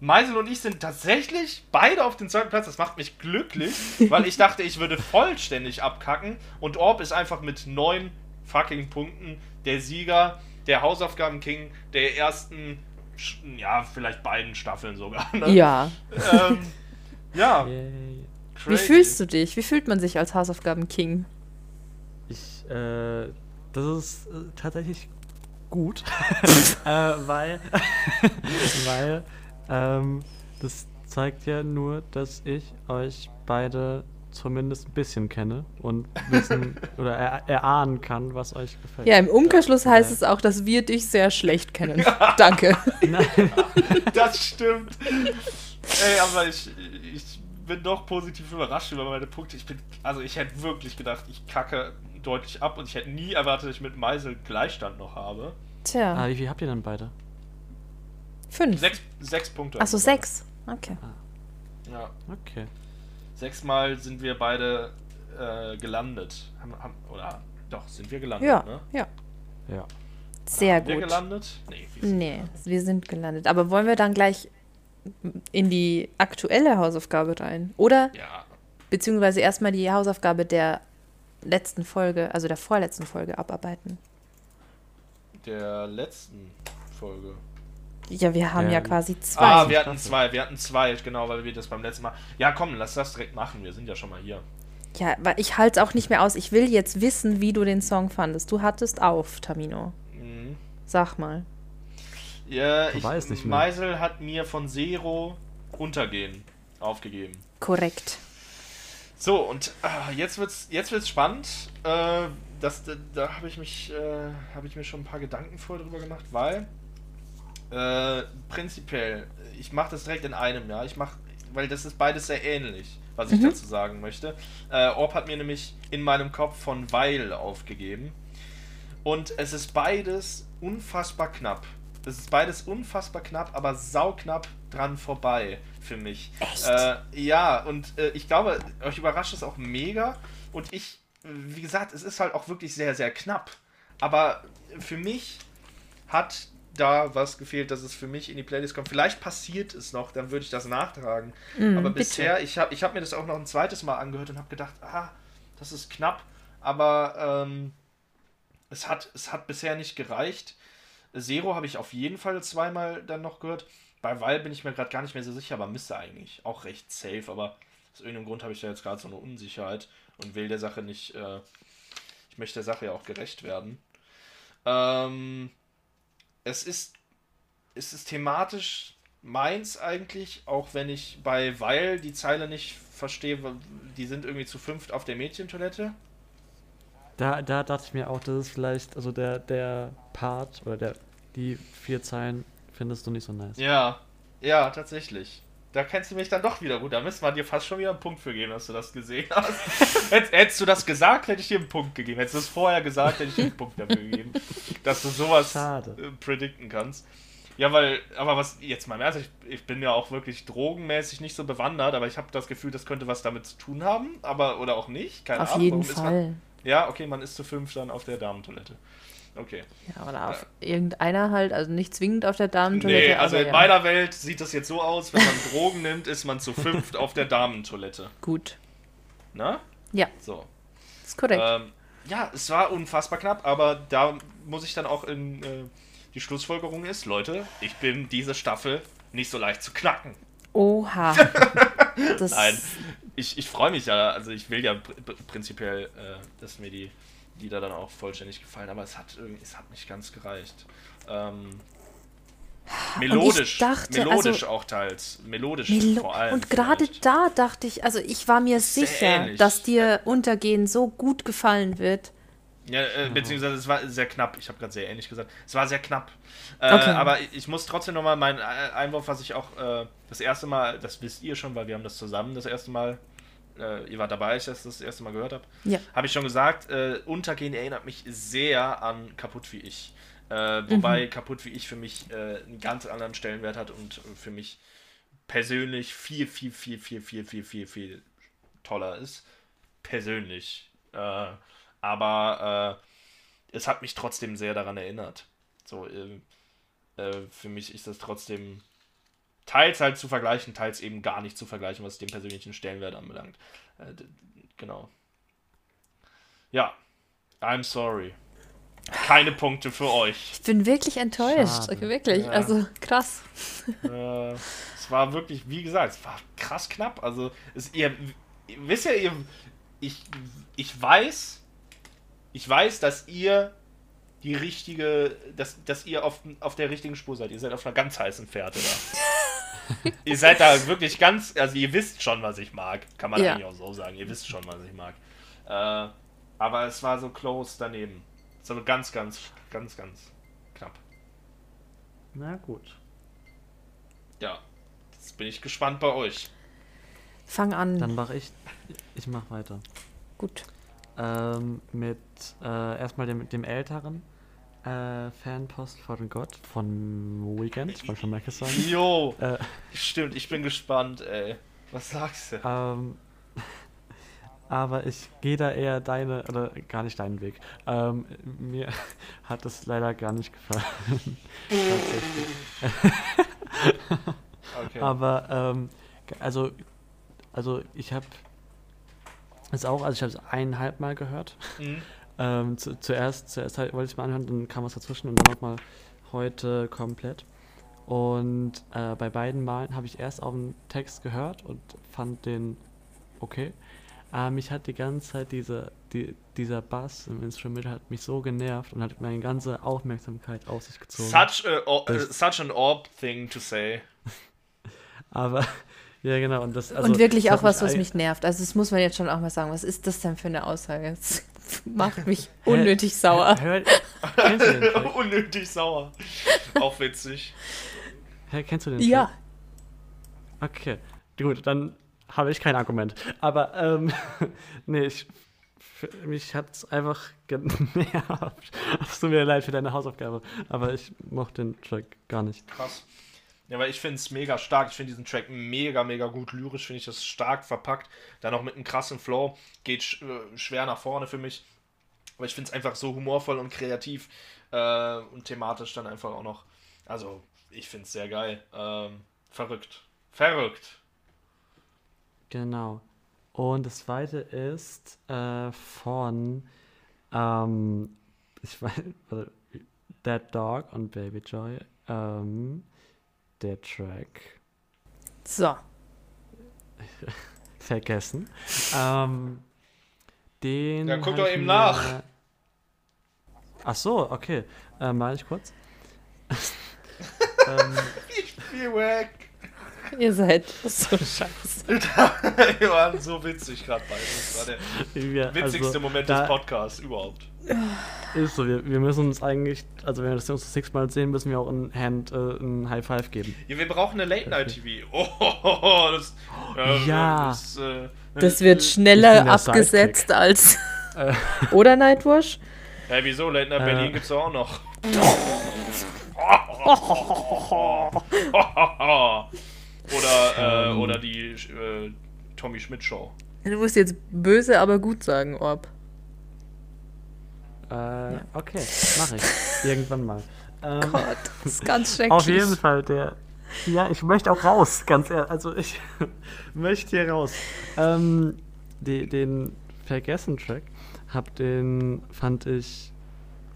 Meisel und ich sind tatsächlich beide auf dem zweiten Platz. Das macht mich glücklich, weil ich dachte, ich würde vollständig abkacken. Und Orb ist einfach mit neun fucking Punkten der Sieger, der Hausaufgaben-King der ersten, ja, vielleicht beiden Staffeln sogar. Ne? Ja. Ähm, ja, Yay. Wie fühlst du dich? Wie fühlt man sich als Hausaufgaben-King? Ich, äh, das ist äh, tatsächlich gut, äh, weil, weil, ähm, das zeigt ja nur, dass ich euch beide zumindest ein bisschen kenne und wissen oder er, erahnen kann, was euch gefällt. Ja, im Umkehrschluss Ja. heißt es auch, dass wir dich sehr schlecht kennen. Danke. Nein, Das stimmt. Ey, aber ich, ich bin doch positiv überrascht über meine Punkte. Ich bin, also ich hätte wirklich gedacht, ich kacke deutlich ab und ich hätte nie erwartet, dass ich mit Meisel Gleichstand noch habe. Tja, ah, wie viel habt ihr denn beide? fünf. Sechs, sechs Punkte. Achso, sechs. Okay. Ja. Okay. Sechsmal sind wir beide äh, gelandet. Haben, haben, oder doch, sind wir gelandet, Ja, ne? ja. Ja. Sehr Haben wir gut. gelandet? Nee, wir sind Nee, gelandet. wir sind gelandet. Aber wollen wir dann gleich in die aktuelle Hausaufgabe rein? Oder Ja. beziehungsweise erstmal die Hausaufgabe der letzten Folge, also der vorletzten Folge abarbeiten? Der letzten Folge. Ja, wir haben Ja. ja quasi zwei. Ah, wir hatten zwei, wir hatten zwei, genau, weil wir das beim letzten Mal. Ja, komm, lass das direkt machen. Wir sind ja schon mal hier. Ja, weil ich halte es auch nicht mehr aus. Ich will jetzt wissen, wie du den Song fandest. Du hattest auf, Tamino. Mhm. Sag mal. Ja, Du ich, weißt nicht mehr. Meisel hat mir von Zero Untergehen aufgegeben. Korrekt. So, und ah, jetzt wird's, jetzt wird's spannend. Äh, das, da da habe ich mich, äh, habe ich mir schon ein paar Gedanken vorher drüber gemacht, weil äh, prinzipiell, ich mache das direkt in einem, ja. Ich mache, weil das ist beides sehr ähnlich, was ich dazu sagen möchte. Äh, Orb hat mir nämlich in meinem Kopf von Weil aufgegeben. Und es ist beides unfassbar knapp. Es ist beides unfassbar knapp, aber sauknapp dran vorbei für mich. Echt? Äh, ja, und äh, ich glaube, euch überrascht es auch mega. Und ich, wie gesagt, es ist halt auch wirklich sehr, sehr knapp. Aber für mich hat da was gefehlt, dass es für mich in die Playlist kommt. Vielleicht passiert es noch, dann würde ich das nachtragen. Mm, Aber bitte. bisher, ich habe ich hab mir das auch noch ein zweites Mal angehört und habe gedacht, ah, das ist knapp. Aber ähm, es, hat, es hat bisher nicht gereicht. Zero habe ich auf jeden Fall zweimal dann noch gehört. Bei Weil bin ich mir gerade gar nicht mehr so sicher, aber müsste eigentlich auch recht safe. Aber aus irgendeinem Grund habe ich da jetzt gerade so eine Unsicherheit und will der Sache nicht. Äh, ich möchte der Sache ja auch gerecht werden. Ähm, es ist, es ist thematisch meins eigentlich, auch wenn ich bei Weil die Zeile nicht verstehe, die sind irgendwie zu fünft auf der Mädchentoilette. Da, da dachte ich mir auch, das ist vielleicht, also der, der Part oder der, die vier Zeilen findest du nicht so nice. Ja, ja, tatsächlich. Da kennst du mich dann doch wieder gut. Da müssen wir dir fast schon wieder einen Punkt für geben, dass du das gesehen hast. Hätt, hättest du das gesagt, hätte ich dir einen Punkt gegeben. Hättest du es vorher gesagt, hätte ich dir einen Punkt dafür gegeben. Dass du sowas Schade. äh, predikten kannst. Ja, weil, aber was, jetzt mal im Ernst, ich, ich bin ja auch wirklich drogenmäßig nicht so bewandert, aber ich habe das Gefühl, das könnte was damit zu tun haben, aber, oder auch nicht. Keine Auf Ahnung. jeden Warum ist Man, Fall. Ja, okay, man ist zu fünf dann auf der Damentoilette. Okay. Ja, oder auf irgendeiner halt, also nicht zwingend auf der Damentoilette. Nee, also in ja. meiner Welt sieht das jetzt so aus, wenn man Drogen nimmt, ist man zu fünft auf der Damentoilette. Gut. Ne? Ja, So. ist korrekt. Ähm, ja, es war unfassbar knapp, aber da muss ich dann auch in äh, die Schlussfolgerung ist, Leute, ich bin diese Staffel nicht so leicht zu knacken. Oha. Das, Nein, ich, ich freue mich ja, also ich will ja pr pr prinzipiell, äh, dass mir die Lieder dann auch vollständig gefallen, aber es hat irgendwie, es hat nicht ganz gereicht. Ähm, melodisch, dachte, melodisch also- auch teils, melodisch Melo vor allem. und gerade da dachte ich, also ich war mir Sehr sicher, ähnlich. dass dir Untergehen so gut gefallen wird. Ja, äh, beziehungsweise es war sehr knapp. Ich habe gerade sehr ähnlich gesagt. Es war sehr knapp. Äh, Okay. Aber ich, ich muss trotzdem nochmal meinen äh, Einwurf, was ich auch äh, das erste Mal, das wisst ihr schon, weil wir haben das zusammen das erste Mal, äh, ihr wart dabei, als ich das das erste Mal gehört habe, Ja. habe ich schon gesagt, äh, Untergehen erinnert mich sehr an Kaputt wie ich. Äh, wobei Mhm. Kaputt wie ich für mich äh, einen ganz anderen Stellenwert hat und für mich persönlich viel, viel, viel, viel, viel, viel, viel, viel toller ist. Persönlich. Äh, aber äh, es hat mich trotzdem sehr daran erinnert. So, äh, äh, für mich ist das trotzdem teils halt zu vergleichen, teils eben gar nicht zu vergleichen, was den persönlichen Stellenwert anbelangt. Äh, genau. Ja, I'm sorry. Keine Punkte für euch. Ich bin wirklich enttäuscht. Schade. Wirklich. Ja. Also krass. äh, es war wirklich, wie gesagt, es war krass knapp. Also, es, ihr, ihr wisst ja, ihr, ich, ich weiß, ich weiß, dass ihr die richtige, dass, dass ihr auf, auf der richtigen Spur seid. Ihr seid auf einer ganz heißen Fährte da. ihr seid da wirklich ganz, also ihr wisst schon, was ich mag. Kann man Ja. eigentlich auch so sagen. Ihr wisst schon, was ich mag. Äh, aber es war so close daneben. So ganz, ganz, ganz, ganz knapp. Na gut. Ja, jetzt bin ich gespannt bei euch. Fang an. Dann mache ich. Ich mache weiter. Gut. Ähm, mit äh, erstmal dem, dem älteren äh, Fanpost von Gott von Weekend, wollte schon Merkel sagen. Jo, Äh, stimmt, ich bin gespannt, ey. Was sagst du? ähm, aber ich gehe da eher deine, oder gar nicht deinen Weg. Ähm, mir hat es leider gar nicht gefallen. Okay. Aber, ähm, also, also ich habe es auch, also ich habe es eineinhalb Mal gehört. Mhm. Ähm, zu, zuerst zuerst halt, wollte ich es mal anhören, dann kam was dazwischen und dann nochmal heute komplett. Und äh, bei beiden Malen habe ich erst auf den Text gehört und fand den okay. Aber mich hat die ganze Zeit diese, die, dieser Bass im Instrument hat mich so genervt und hat meine ganze Aufmerksamkeit auf sich gezogen. Such, a, or, Das- such an orb thing to say. Aber, ja genau, und das also, und wirklich auch was, was mich nervt. Also das muss man jetzt schon auch mal sagen. Was ist das denn für eine Aussage? Macht mich unnötig sauer. Hör, kennst du den Track? Unnötig sauer. Auch witzig. Hä, kennst du den Ja. Track? Okay, gut, dann habe ich kein Argument. Aber, ähm, nee, ich, mich hat es einfach genervt. Es tut mir leid für deine Hausaufgabe, aber ich mochte den Track gar nicht. Krass. Ja, weil ich finde es mega stark. Ich finde diesen Track mega, mega gut. Lyrisch finde ich das stark verpackt. Dann auch mit einem krassen Flow. Geht sch äh, schwer nach vorne für mich. Aber ich finde es einfach so humorvoll und kreativ. Äh, und thematisch dann einfach auch noch. Also, ich finde es sehr geil. Ähm, verrückt. Verrückt. Genau. Und das zweite ist äh, von, ähm, ich weiß, Dead Dog und Baby Joy, ähm, der Track. So. vergessen. Ähm, den. Ja, guck doch eben mir- nach. Ach so, okay. Äh, mal ich kurz. ähm, Ich bin weg. Ihr seid so scheiße. Wir waren so witzig gerade beide. Das war der wir, witzigste also, Moment des Podcasts überhaupt. Ist so, wir, wir müssen uns eigentlich, also wenn wir das uns das sechsmal sehen, müssen wir auch ein Hand, äh, ein High Five geben. Ja, wir brauchen eine Late-Night-TV. Oh, das, äh, Ja. Das, äh, Das wird Ich schneller abgesetzt als. Äh. Oder Nightwash? Hey, wieso? Late Night Äh. Berlin gibt's doch auch noch. Oder, äh, Ähm. oder die äh, Tommy Schmidt Show. Du musst jetzt böse, aber gut sagen, Orb. Äh, okay, mache ich. Irgendwann mal. Ähm, Gott, das ist ganz schrecklich. Auf jeden Fall, der. Ja, ich möchte auch raus, ganz ehrlich. Also ich möchte hier raus. Ähm, die, den Vergessen-Track hab den, fand ich,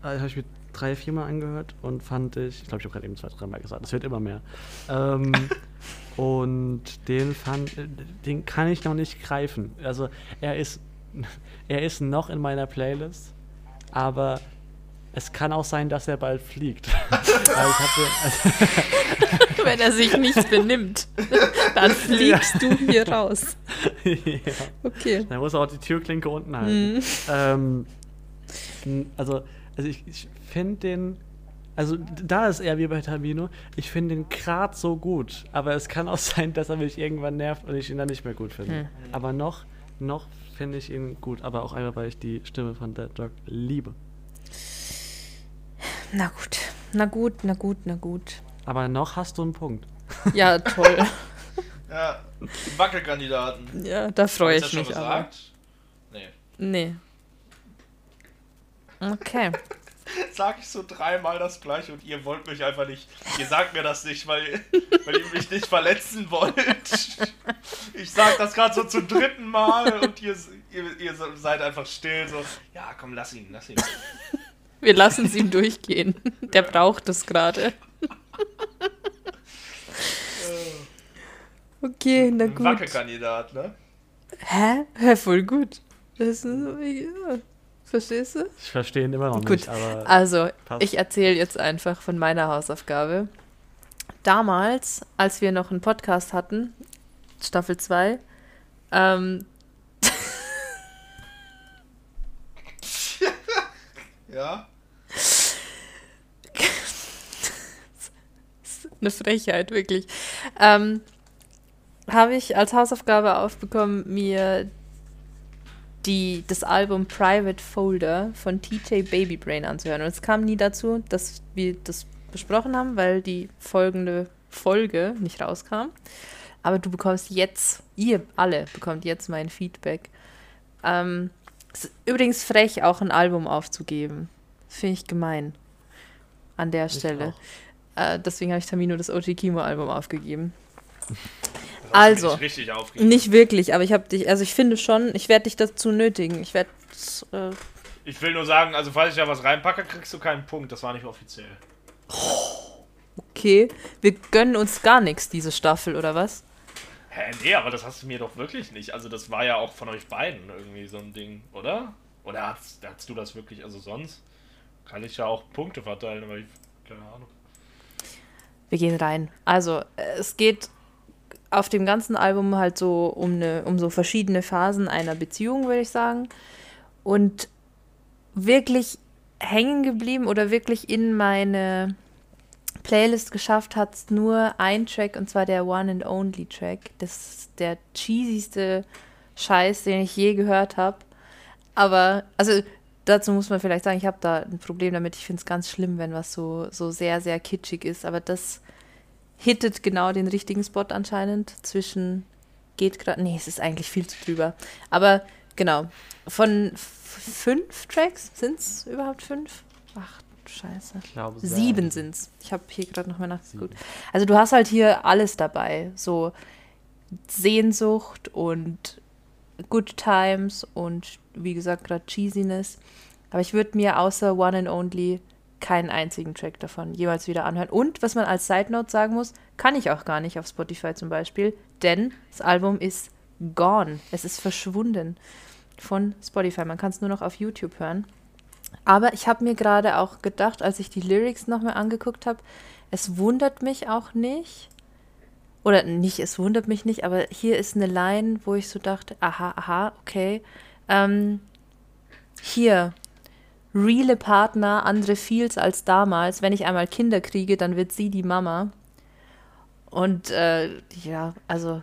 äh, habe ich mir drei, vier Mal angehört und fand ich, ich glaube, ich habe gerade eben zwei, drei Mal gesagt, es wird immer mehr. Ähm, und den fand, äh, den kann ich noch nicht greifen. Also er ist, er ist noch in meiner Playlist, aber es kann auch sein, dass er bald fliegt. Also, Wenn er sich nicht benimmt, dann fliegst du hier raus. ja. Okay. Dann muss er auch die Türklinke unten halten. Mhm. Ähm, also, also ich, ich finde den. Also da ist er wie bei Tamino. Ich finde den grad so gut. Aber es kann auch sein, dass er mich irgendwann nervt und ich ihn dann nicht mehr gut finde. Hm. Aber noch, noch finde ich ihn gut. Aber auch einmal, weil ich die Stimme von Dead Dog liebe. Na gut, na gut, na gut, na gut. Aber noch hast du einen Punkt. Ja, toll. Ja, Wackelkandidaten. Ja, da freue ich mich schon aber. gesagt? Nee. Nee. Okay. Sag ich so dreimal das gleiche und ihr wollt mich einfach nicht. Ihr sagt mir das nicht, weil, weil ihr mich nicht verletzen wollt. Ich sag das gerade so zum dritten Mal und ihr, ihr, ihr seid einfach still, so, ja komm, lass ihn, lass ihn. Wir lassen es ihm durchgehen. Der braucht es gerade. Okay, na gut. Wackelkandidat, ne? Hä? Hä, voll gut. Das ist, ja. Verstehst du? Ich verstehe ihn immer noch Gut. nicht, aber Also, passt. ich erzähle jetzt einfach von meiner Hausaufgabe. Damals, als wir noch einen Podcast hatten, Staffel 2, ähm, Ja. eine Frechheit, wirklich, ähm, habe ich als Hausaufgabe aufbekommen, mir die, das Album Private Folder von TJ Babybrain anzuhören. Und es kam nie dazu, dass wir das besprochen haben, weil die folgende Folge nicht rauskam. Aber du bekommst jetzt, ihr alle bekommt jetzt mein Feedback. Ähm, es ist übrigens frech, auch ein Album aufzugeben. Finde ich gemein. An der Ich Stelle. Äh, deswegen habe ich Tamino das OG Kimo Album aufgegeben. Also. nicht richtig. Nicht wirklich, aber ich habe dich, also ich finde schon, ich werde dich dazu nötigen. Ich werde, äh, Ich will nur sagen, also falls ich da was reinpacke, kriegst du keinen Punkt. Das war nicht offiziell. okay, wir gönnen uns gar nichts, diese Staffel, oder was? Hä, nee, aber das hast du mir doch wirklich nicht. Also das war ja auch von euch beiden irgendwie so ein Ding, oder? Oder hast, hast du das wirklich, also sonst kann ich ja auch Punkte verteilen, aber ich, keine Ahnung. Wir gehen rein. Also, äh, es geht auf dem ganzen Album halt so um, eine, um so verschiedene Phasen einer Beziehung, würde ich sagen. Und wirklich hängen geblieben oder wirklich in meine Playlist geschafft hat es nur ein Track und zwar der One and Only Track. Das ist der cheesigste Scheiß, den ich je gehört habe. Aber, also dazu muss man vielleicht sagen, ich habe da ein Problem damit. Ich finde es ganz schlimm, wenn was so, so sehr, sehr kitschig ist. Aber das hittet genau den richtigen Spot anscheinend zwischen geht gerade. Nee, es ist eigentlich viel zu drüber. Aber genau, von fünf Tracks sind es überhaupt fünf? Ach, scheiße. ich glaube, Sieben sind's. Ich habe hier gerade nochmal nachgeguckt. Also du hast halt hier alles dabei. So Sehnsucht und Good Times und wie gesagt gerade Cheesiness. Aber ich würde mir außer One and Only keinen einzigen Track davon jemals wieder anhören. Und was man als Side Note sagen muss, kann ich auch gar nicht auf Spotify zum Beispiel, denn das Album ist gone. Es ist verschwunden von Spotify. Man kann es nur noch auf YouTube hören. Aber ich habe mir gerade auch gedacht, als ich die Lyrics nochmal angeguckt habe, es wundert mich auch nicht. Oder nicht, es wundert mich nicht, aber hier ist eine Line, wo ich so dachte, aha, aha, okay. Ähm, hier, reale Partner, andere Feels als damals. Wenn ich einmal Kinder kriege, dann wird sie die Mama. Und äh, ja, also,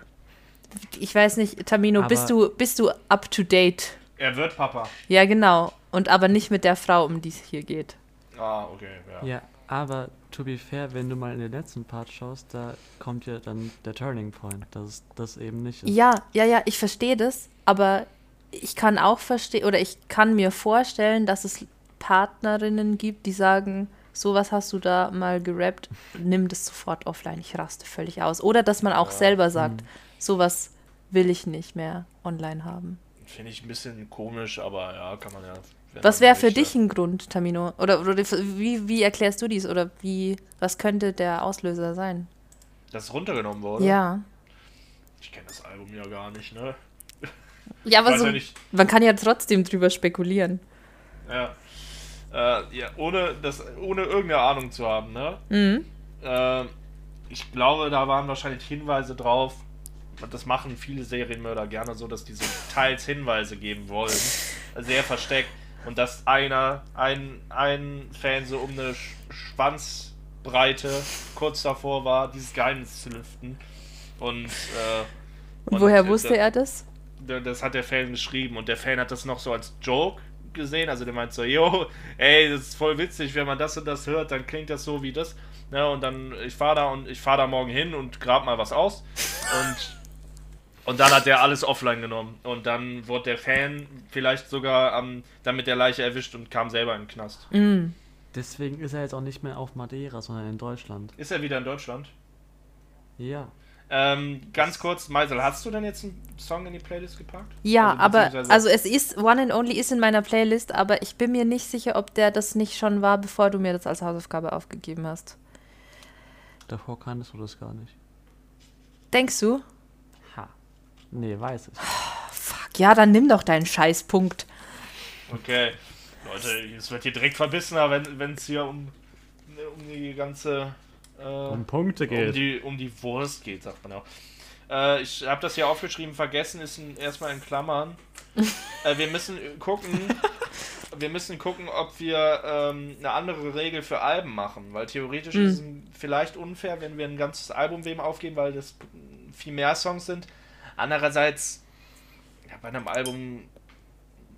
ich weiß nicht, Tamino, bist Aber- du, bist du up to date? Er wird Papa. Ja, genau. Und aber nicht mit der Frau, um die es hier geht. Ah, okay, ja. Ja, aber to be fair, wenn du mal in den letzten Part schaust, da kommt ja dann der Turning Point, dass es das eben nicht ist. Ja, ja, ja, ich verstehe das, aber ich kann auch verstehen oder ich kann mir vorstellen, dass es Partnerinnen gibt, die sagen, sowas hast du da mal gerappt, nimm das sofort offline, ich raste völlig aus. Oder dass man auch selber sagt, sowas will ich nicht mehr online haben. Finde ich ein bisschen komisch, aber ja, kann man ja. Was wäre für dich ein Grund, Tamino? Oder, oder wie, wie erklärst du dies? Oder wie, was könnte der Auslöser sein? Dass es runtergenommen wurde? Ja. Ich kenne das Album ja gar nicht, ne? Ja, aber so, ja man kann ja trotzdem drüber spekulieren. Ja. Äh, ja, ohne, das, ohne irgendeine Ahnung zu haben, ne? Mhm. Äh, ich glaube, da waren wahrscheinlich Hinweise drauf. Das machen viele Serienmörder gerne so, dass die so teils Hinweise geben wollen. Sehr versteckt. Und dass einer, ein, ein Fan so um eine Sch Schwanzbreite kurz davor war, dieses Geheimnis zu lüften. Und, äh, Und, Und, woher wusste da- er das? das hat der Fan geschrieben und der Fan hat das noch so als Joke gesehen. Also der meint so, yo, ey, das ist voll witzig, wenn man das und das hört, dann klingt das so wie das. Ne, und dann, ich fahre da und ich fahre da morgen hin und grab mal was aus. Und, und dann hat der alles offline genommen. Und dann wurde der Fan vielleicht sogar am, dann mit der Leiche erwischt und kam selber in den Knast. Mhm. Deswegen ist er jetzt auch nicht mehr auf Madeira, sondern in Deutschland. Ist er wieder in Deutschland? Ja. Ähm, ganz kurz, Meisel, hast du denn jetzt einen Song in die Playlist gepackt? Ja, Also, aber also es ist One and Only ist in meiner Playlist, aber ich bin mir nicht sicher, ob der das nicht schon war, bevor du mir das als Hausaufgabe aufgegeben hast. Davor kanntest du das gar nicht. Denkst du? Ha. Nee, weiß ich. Fuck, ja, dann nimm doch deinen Scheißpunkt. Okay. Leute, es wird hier direkt verbissener, wenn es hier um, um die ganze. Äh, Um Punkte um, geht. die, um die Wurst geht, sagt man auch. Äh, ich habe das hier aufgeschrieben, vergessen ist ein, erstmal in Klammern. äh, wir müssen gucken. Wir müssen gucken, ob wir ähm, eine andere Regel für Alben machen, weil theoretisch Mhm. ist es vielleicht unfair, wenn wir ein ganzes Album wem aufgeben, weil das viel mehr Songs sind. Andererseits, ja, bei einem Album,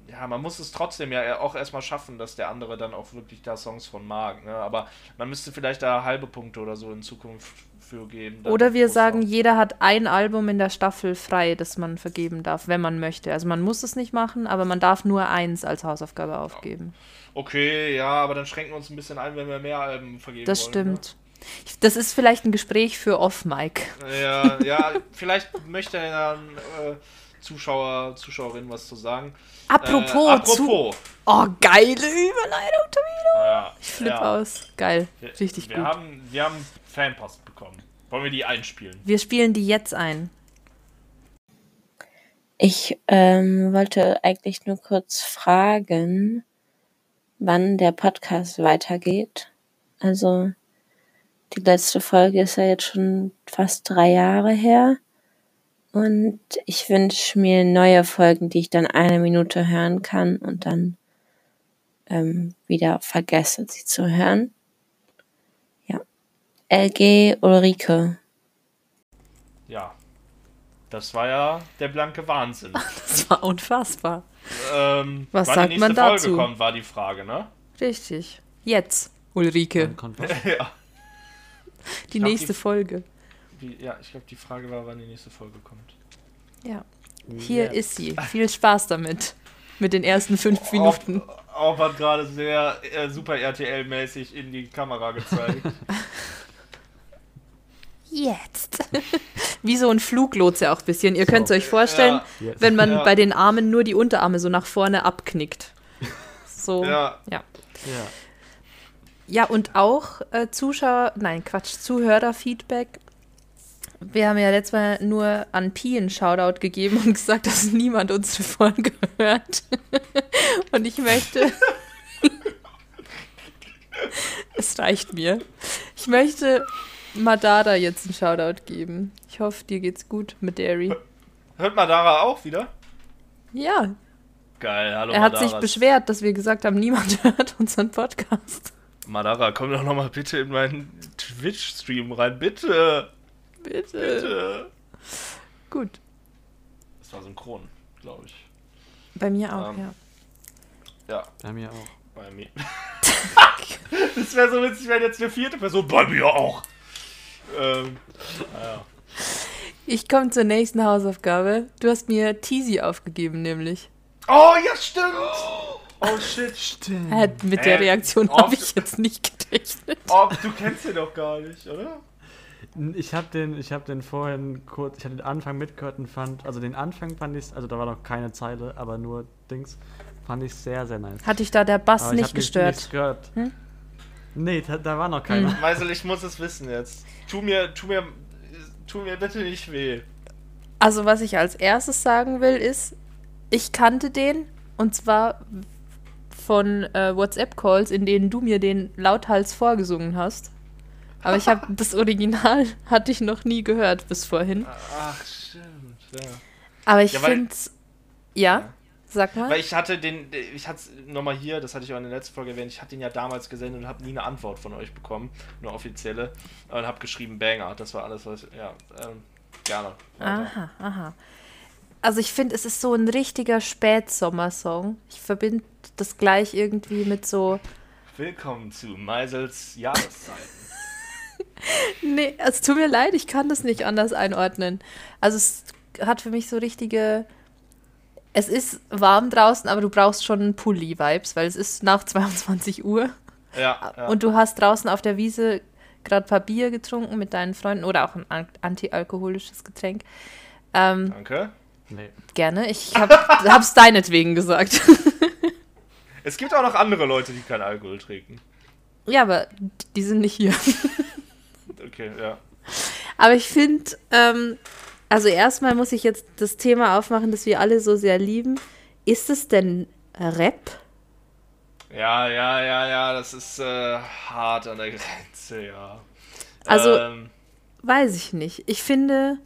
ja, man muss es trotzdem ja auch erstmal schaffen, dass der andere dann auch wirklich da Songs von mag. Ne? Aber man müsste vielleicht da halbe Punkte oder so in Zukunft für geben. dann Oder wir sagen, Song. jeder hat ein Album in der Staffel frei, das man vergeben darf, wenn man möchte. Also man muss es nicht machen, aber man darf nur eins als Hausaufgabe aufgeben. Okay, ja, aber dann schränken wir uns ein bisschen ein, wenn wir mehr Alben vergeben Das wollen. stimmt. Ich- Das ist vielleicht ein Gespräch für Off-Mic. Ne? Ja, ja, vielleicht möchte ja ein äh, Zuschauer, Zuschauerin was zu sagen. Apropos, äh, zu. apropos. Oh, geile Überleitung, Tomino. Ja, Ich flippe ja. aus. Geil. Wir, Richtig wir gut. Haben, wir haben Fanpost bekommen. Wollen wir die einspielen? Wir spielen die jetzt ein. Ich ähm, wollte eigentlich nur kurz fragen, wann der Podcast weitergeht. Also die letzte Folge ist ja jetzt schon fast drei Jahre her. Und ich wünsche mir neue Folgen, die ich dann eine Minute hören kann und dann ähm, wieder vergesse, sie zu hören. Ja. LG Ulrike. Ja. Das war ja der blanke Wahnsinn. Das war unfassbar. ähm, Was wann sagt die nächste man Folge dazu? kommt, war die Frage, ne? Richtig. Jetzt, Ulrike. Ja. Die glaub, nächste die- Folge. Wie, ja, ich glaube, die Frage war, wann die nächste Folge kommt. Ja. Hier Jetzt. ist sie. Viel Spaß damit. Mit den ersten fünf Minuten. Auch hat gerade sehr äh, super RTL-mäßig in die Kamera gezeigt. Jetzt. Wie so ein Fluglotse auch ein bisschen. Ihr könnt es euch vorstellen, Ja. Wenn man Ja. bei den Armen nur die Unterarme so nach vorne abknickt. So. ja, Ja. Ja. Ja, und auch äh, Zuschauer, nein, Quatsch, Zuhörerfeedback. Wir haben ja letztes Mal nur an Pi einen Shoutout gegeben und gesagt, dass niemand unsere Folge hört. und ich möchte. es reicht mir. Ich möchte Madara jetzt einen Shoutout geben. Ich hoffe, dir geht's gut mit Derry. hört Madara auch wieder? Ja, Geil, hallo er hat Madara. sich beschwert, dass wir gesagt haben, niemand hört unseren Podcast. Madara, komm doch nochmal bitte in meinen Twitch-Stream rein, bitte. Bitte. Bitte. Gut. Das war synchron, glaube ich. Bei mir auch, Ähm, ja. Ja, Bei mir auch. bei mir. das wäre so witzig, wenn jetzt eine vierte Person bei mir auch. Ähm, naja. Ich komme zur nächsten Hausaufgabe. Du hast mir Teasy aufgegeben, nämlich. Oh, ja, stimmt. Oh, shit. Stimmt. Mit der Äh, Reaktion habe ich jetzt nicht gerechnet. Oh, du kennst ihn doch gar nicht, oder? Ich habe den, ich habe den vorhin kurz, ich hatte den Anfang mitgehört und fand, also den Anfang fand ich, also da war noch keine Zeile, aber nur Dings, fand ich sehr, sehr nice. Hat dich da der Bass aber ich nicht hab gestört? Nichts gehört. Hm? Nee, da, da war noch keiner. Meisel, ich muss es wissen jetzt. Tu mir, tu mir, tu mir bitte nicht weh. Also, was ich als erstes sagen will, ist, ich kannte den und zwar von äh, WhatsApp-Calls, in denen du mir den lauthals vorgesungen hast. Aber ich habe das Original hatte ich noch nie gehört bis vorhin. Ach, stimmt, ja. Aber ich Ja, finde ja, Ja. sag mal. Weil ich hatte den, ich hatte nochmal hier, das hatte ich auch in der letzten Folge erwähnt, ich hatte ihn ja damals gesendet und habe nie eine Antwort von euch bekommen, nur offizielle. Und habe geschrieben Banger, das war alles, was, ja, ähm, gerne. weiter. Aha, aha. Also ich finde, es ist so ein richtiger Spätsommersong. Ich verbinde das gleich irgendwie mit so. Willkommen zu Meisels Jahreszeiten. Nee, es tut mir leid, ich kann das nicht anders einordnen. Also es hat für mich so richtige. Es ist warm draußen, aber du brauchst schon Pulli-Vibes, weil es ist nach 22 Uhr. Ja, ja. Und du hast draußen auf der Wiese gerade ein paar Bier getrunken mit deinen Freunden oder auch ein an- antialkoholisches Getränk. Ähm, Danke. Nee. gerne. Ich hab, hab's deinetwegen gesagt. Es gibt auch noch andere Leute, die keinen Alkohol trinken. ja, aber die sind nicht hier. Okay, ja. Aber ich finde, ähm, also erstmal muss ich jetzt das Thema aufmachen, das wir alle so sehr lieben. Ist es denn Rap? Ja, ja, ja, ja, das ist äh, hart an der Grenze, ja. Also- ähm, Weiß ich nicht. Ich finde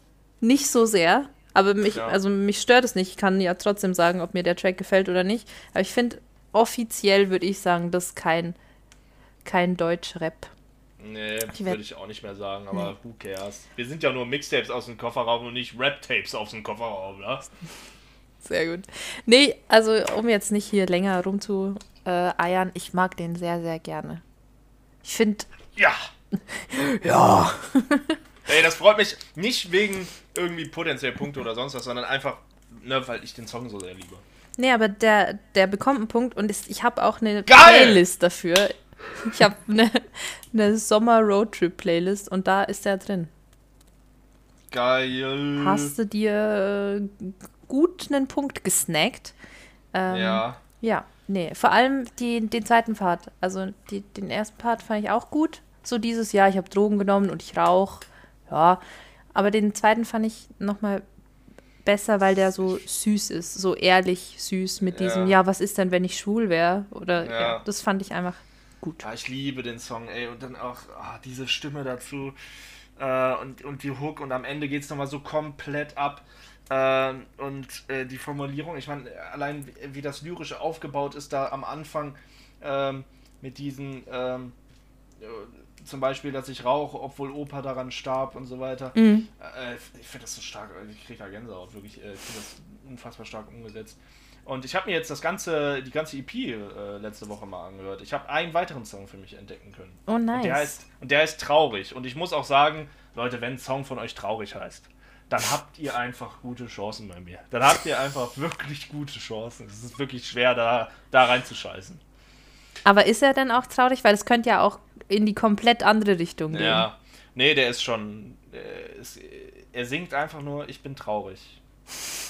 nicht so sehr, aber mich, Ja. also mich stört es nicht. Ich kann ja trotzdem sagen, ob mir der Track gefällt oder nicht. Aber ich finde, offiziell würde ich sagen, das ist kein, kein Deutsch-Rap. Nee, würde ich auch nicht mehr sagen, aber who cares? Wir sind ja nur Mixtapes aus dem Kofferraum und nicht Rap-Tapes aus dem Kofferraum, ne? Sehr gut. Nee, also um jetzt nicht hier länger rumzu äh, eiern, ich mag den sehr, sehr gerne. Ich finde, Ja! ja. Ey, das freut mich nicht wegen irgendwie potenziell Punkte oder sonst was, sondern einfach, ne, weil ich den Song so sehr liebe. Nee, aber der, der bekommt einen Punkt und ist, ich habe auch eine Geil! Playlist dafür. Ich habe eine, eine Sommer-Roadtrip-Playlist und da ist der drin. Geil. Hast du dir äh, gut einen Punkt gesnackt? Ähm, Ja. Ja, nee, vor allem die, den zweiten Part. Also die, den ersten Part fand ich auch gut. So dieses Jahr, ich habe Drogen genommen und ich rauche. Ja, aber den zweiten fand ich nochmal besser, weil der so süß ist, so ehrlich süß mit diesem, Ja. ja, was ist denn, wenn ich schwul wäre? Oder ja. Ja. das fand ich einfach gut. Ja, ich liebe den Song, ey. Und dann auch ah, diese Stimme dazu äh, und, und die Hook und am Ende geht es nochmal so komplett ab. Ähm, und äh, die Formulierung, ich meine, allein wie, wie das lyrisch aufgebaut ist, da am Anfang ähm, mit diesen, ähm, äh, zum Beispiel, dass ich rauche, obwohl Opa daran starb und so weiter. Mhm. Äh, ich finde das so stark, ich kriege da Gänsehaut, wirklich. äh, Ich finde das unfassbar stark umgesetzt. Und ich habe mir jetzt das ganze, die ganze EP äh, letzte Woche mal angehört. Ich habe einen weiteren Song für mich entdecken können. Oh, Und der, nice. heißt, und der heißt Traurig. Und ich muss auch sagen, Leute, wenn ein Song von euch traurig heißt, dann habt ihr einfach gute Chancen bei mir. Dann habt ihr einfach wirklich gute Chancen. Es ist wirklich schwer, da, da reinzuscheißen. Aber ist er denn auch traurig? Weil es könnte ja auch in die komplett andere Richtung gehen. Ja. Nee, der ist schon. Äh, ist, er singt einfach nur, ich bin traurig.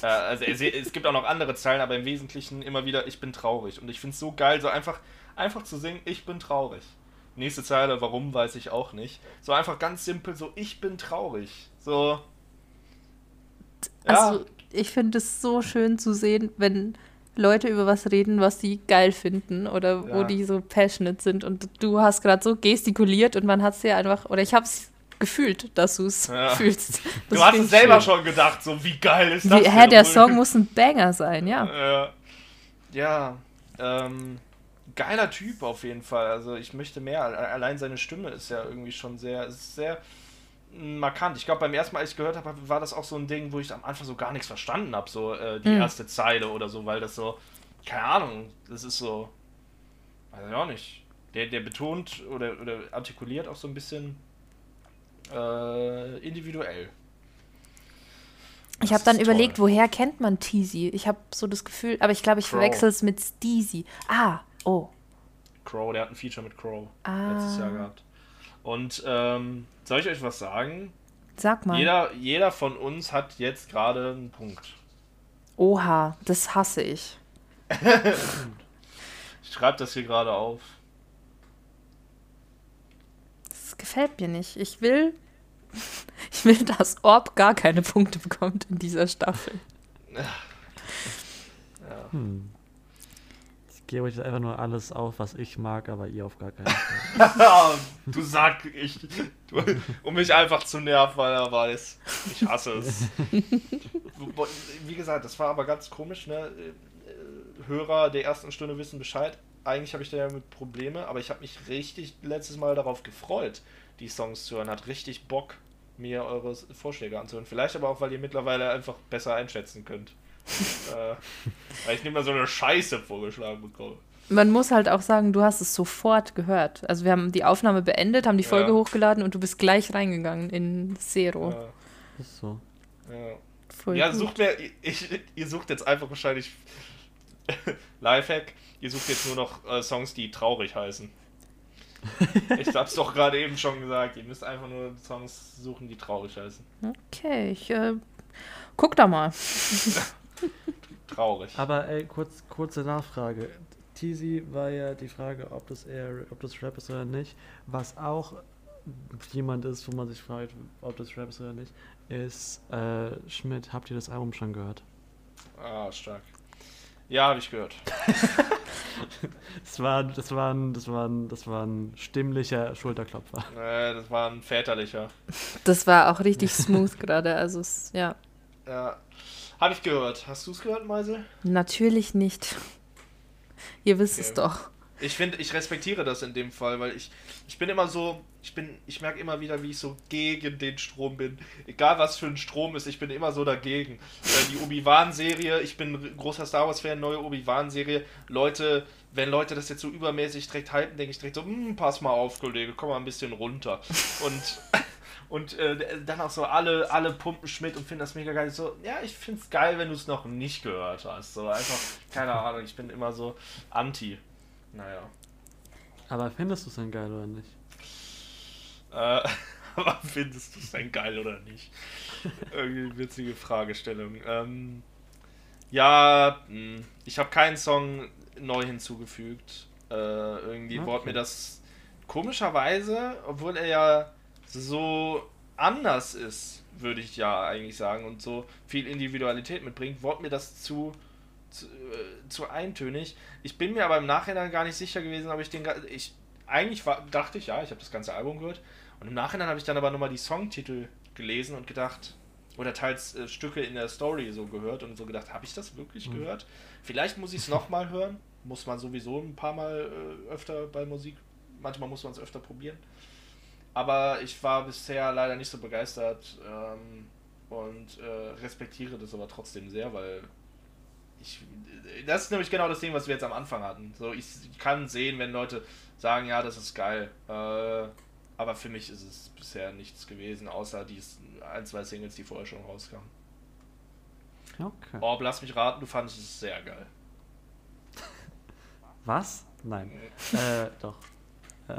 Äh, also se- es gibt auch noch andere Zeilen, aber im Wesentlichen immer wieder, ich bin traurig. Und ich finde es so geil, so einfach, einfach zu singen, ich bin traurig. Nächste Zeile, warum, weiß ich auch nicht. So einfach ganz simpel, so ich bin traurig. So. Ja, Also, ich finde es so schön zu sehen, wenn Leute über was reden, was sie geil finden oder wo Ja. die so passionate sind. Und du hast gerade so gestikuliert und man hat es ja einfach, oder ich habe es gefühlt, dass du es Ja. fühlst. du Das hast find es selber schön. schon gedacht, so wie geil ist das Wie, hä, der Song muss ein Banger sein, ja. Ja, ähm, geiler Typ auf jeden Fall. Also ich möchte mehr. Alle- Allein seine Stimme ist ja irgendwie schon sehr, ist sehr markant. Ich glaube, beim ersten Mal, als ich gehört habe, war das auch so ein Ding, wo ich am Anfang so gar nichts verstanden habe, so äh, die Mhm. erste Zeile oder so, weil das so, keine Ahnung, das ist so, weiß ich auch nicht. Der, der betont oder, oder artikuliert auch so ein bisschen äh, individuell. Ich habe dann überlegt, toll. woher kennt man Teasy? Ich habe so das Gefühl, aber ich glaube, ich verwechsel es mit Steezy. Ah, oh. Crow, der hat ein Feature mit Crow Ah. letztes Jahr gehabt. Und ähm, soll ich euch was sagen? Sag mal. Jeder, jeder von uns hat jetzt gerade einen Punkt. Oha, das hasse ich. Ich schreibe das hier gerade auf. Das gefällt mir nicht. Ich will, ich will, dass Orb gar keine Punkte bekommt in dieser Staffel. Hm. Ich gebe euch jetzt einfach nur alles auf, was ich mag, aber ihr auf gar keinen Fall. du sag ich. Du, um mich einfach zu nerven, weil er weiß. Ich hasse es. Wie gesagt, das war aber ganz komisch, ne? Hörer der ersten Stunde wissen Bescheid. Eigentlich habe ich da ja mit Probleme, aber ich habe mich richtig letztes Mal darauf gefreut, die Songs zu hören. Hat richtig Bock, mir eure Vorschläge anzuhören. Vielleicht aber auch, weil ihr mittlerweile einfach besser einschätzen könnt. äh, weil ich nicht mal so eine Scheiße vorgeschlagen bekomme. Man muss halt auch sagen, du hast es sofort gehört. Also wir haben die Aufnahme beendet, haben die Folge Ja. hochgeladen und du bist gleich reingegangen in Zero. Ja, Ist so. ja. Voll ja sucht mir, ich, ihr sucht jetzt einfach wahrscheinlich Lifehack, ihr sucht jetzt nur noch äh, Songs, die traurig heißen. ich hab's doch gerade eben schon gesagt, ihr müsst einfach nur Songs suchen, die traurig heißen. Okay, ich äh, guck da mal. Traurig. Aber ey, kurz, kurze Nachfrage. Teasy war ja die Frage, ob das eher, ob das Rap ist oder nicht. Was auch jemand ist, wo man sich fragt, ob das Rap ist oder nicht, ist äh, Schmidt. Habt ihr das Album schon gehört? Ah, stark. Ja, habe ich gehört. Das war, das war, ein, das war, ein, das war ein stimmlicher Schulterklopfer. Äh, das war ein väterlicher. Das war auch richtig smooth gerade. Also es, ja, Ja. Habe ich gehört. Hast du es gehört, Meisel? natürlich nicht. Ihr wisst es Okay. doch. Ich finde, ich respektiere das in dem Fall, weil ich, ich bin immer so, ich bin, ich merke immer wieder, wie ich so gegen den Strom bin. Egal was für ein Strom ist, ich bin immer so dagegen. Äh, die Obi-Wan-Serie, ich bin großer Star Wars-Fan, neue Obi-Wan-Serie. Leute, wenn Leute das jetzt so übermäßig direkt hypen, denke ich direkt so, hm, pass mal auf, Kollege, komm mal ein bisschen runter. Und, und äh, dann auch so alle, alle pumpen Schmidt und finden das mega geil. So, ja, ich finde es geil, wenn du es noch nicht gehört hast. So einfach, keine Ahnung, ich bin immer so anti. Naja. Aber findest du es denn geil oder nicht? Äh, aber findest du es denn geil oder nicht? Irgendwie witzige Fragestellung. Ähm, ja, mh, ich habe keinen Song neu hinzugefügt. Äh, irgendwie Okay. wurde mir das komischerweise, obwohl er ja so anders ist, würde ich ja eigentlich sagen, und so viel Individualität mitbringt, wurde mir das zu, zu, äh, zu eintönig. Ich bin mir aber im Nachhinein gar nicht sicher gewesen, ob ich den. Ich, eigentlich war, dachte ich, ja, ich habe das ganze Album gehört. Und im Nachhinein habe ich dann aber nochmal die Songtitel gelesen und gedacht, oder teils äh, Stücke in der Story so gehört und so gedacht, habe ich das wirklich Mhm. gehört? Vielleicht muss ich es nochmal hören. Muss man sowieso ein paar Mal äh, öfter bei Musik. Manchmal muss man es öfter probieren. Aber ich war bisher leider nicht so begeistert ähm, und äh, respektiere das aber trotzdem sehr, weil ich. Das ist nämlich genau das Ding, was wir jetzt am Anfang hatten. So, ich kann sehen, wenn Leute sagen, ja, das ist geil. Äh, aber für mich ist es bisher nichts gewesen, außer die ein, zwei Singles, die vorher schon rauskamen. Okay. Orb, lass mich raten, du fandest es sehr geil. Was? Nein. äh, doch.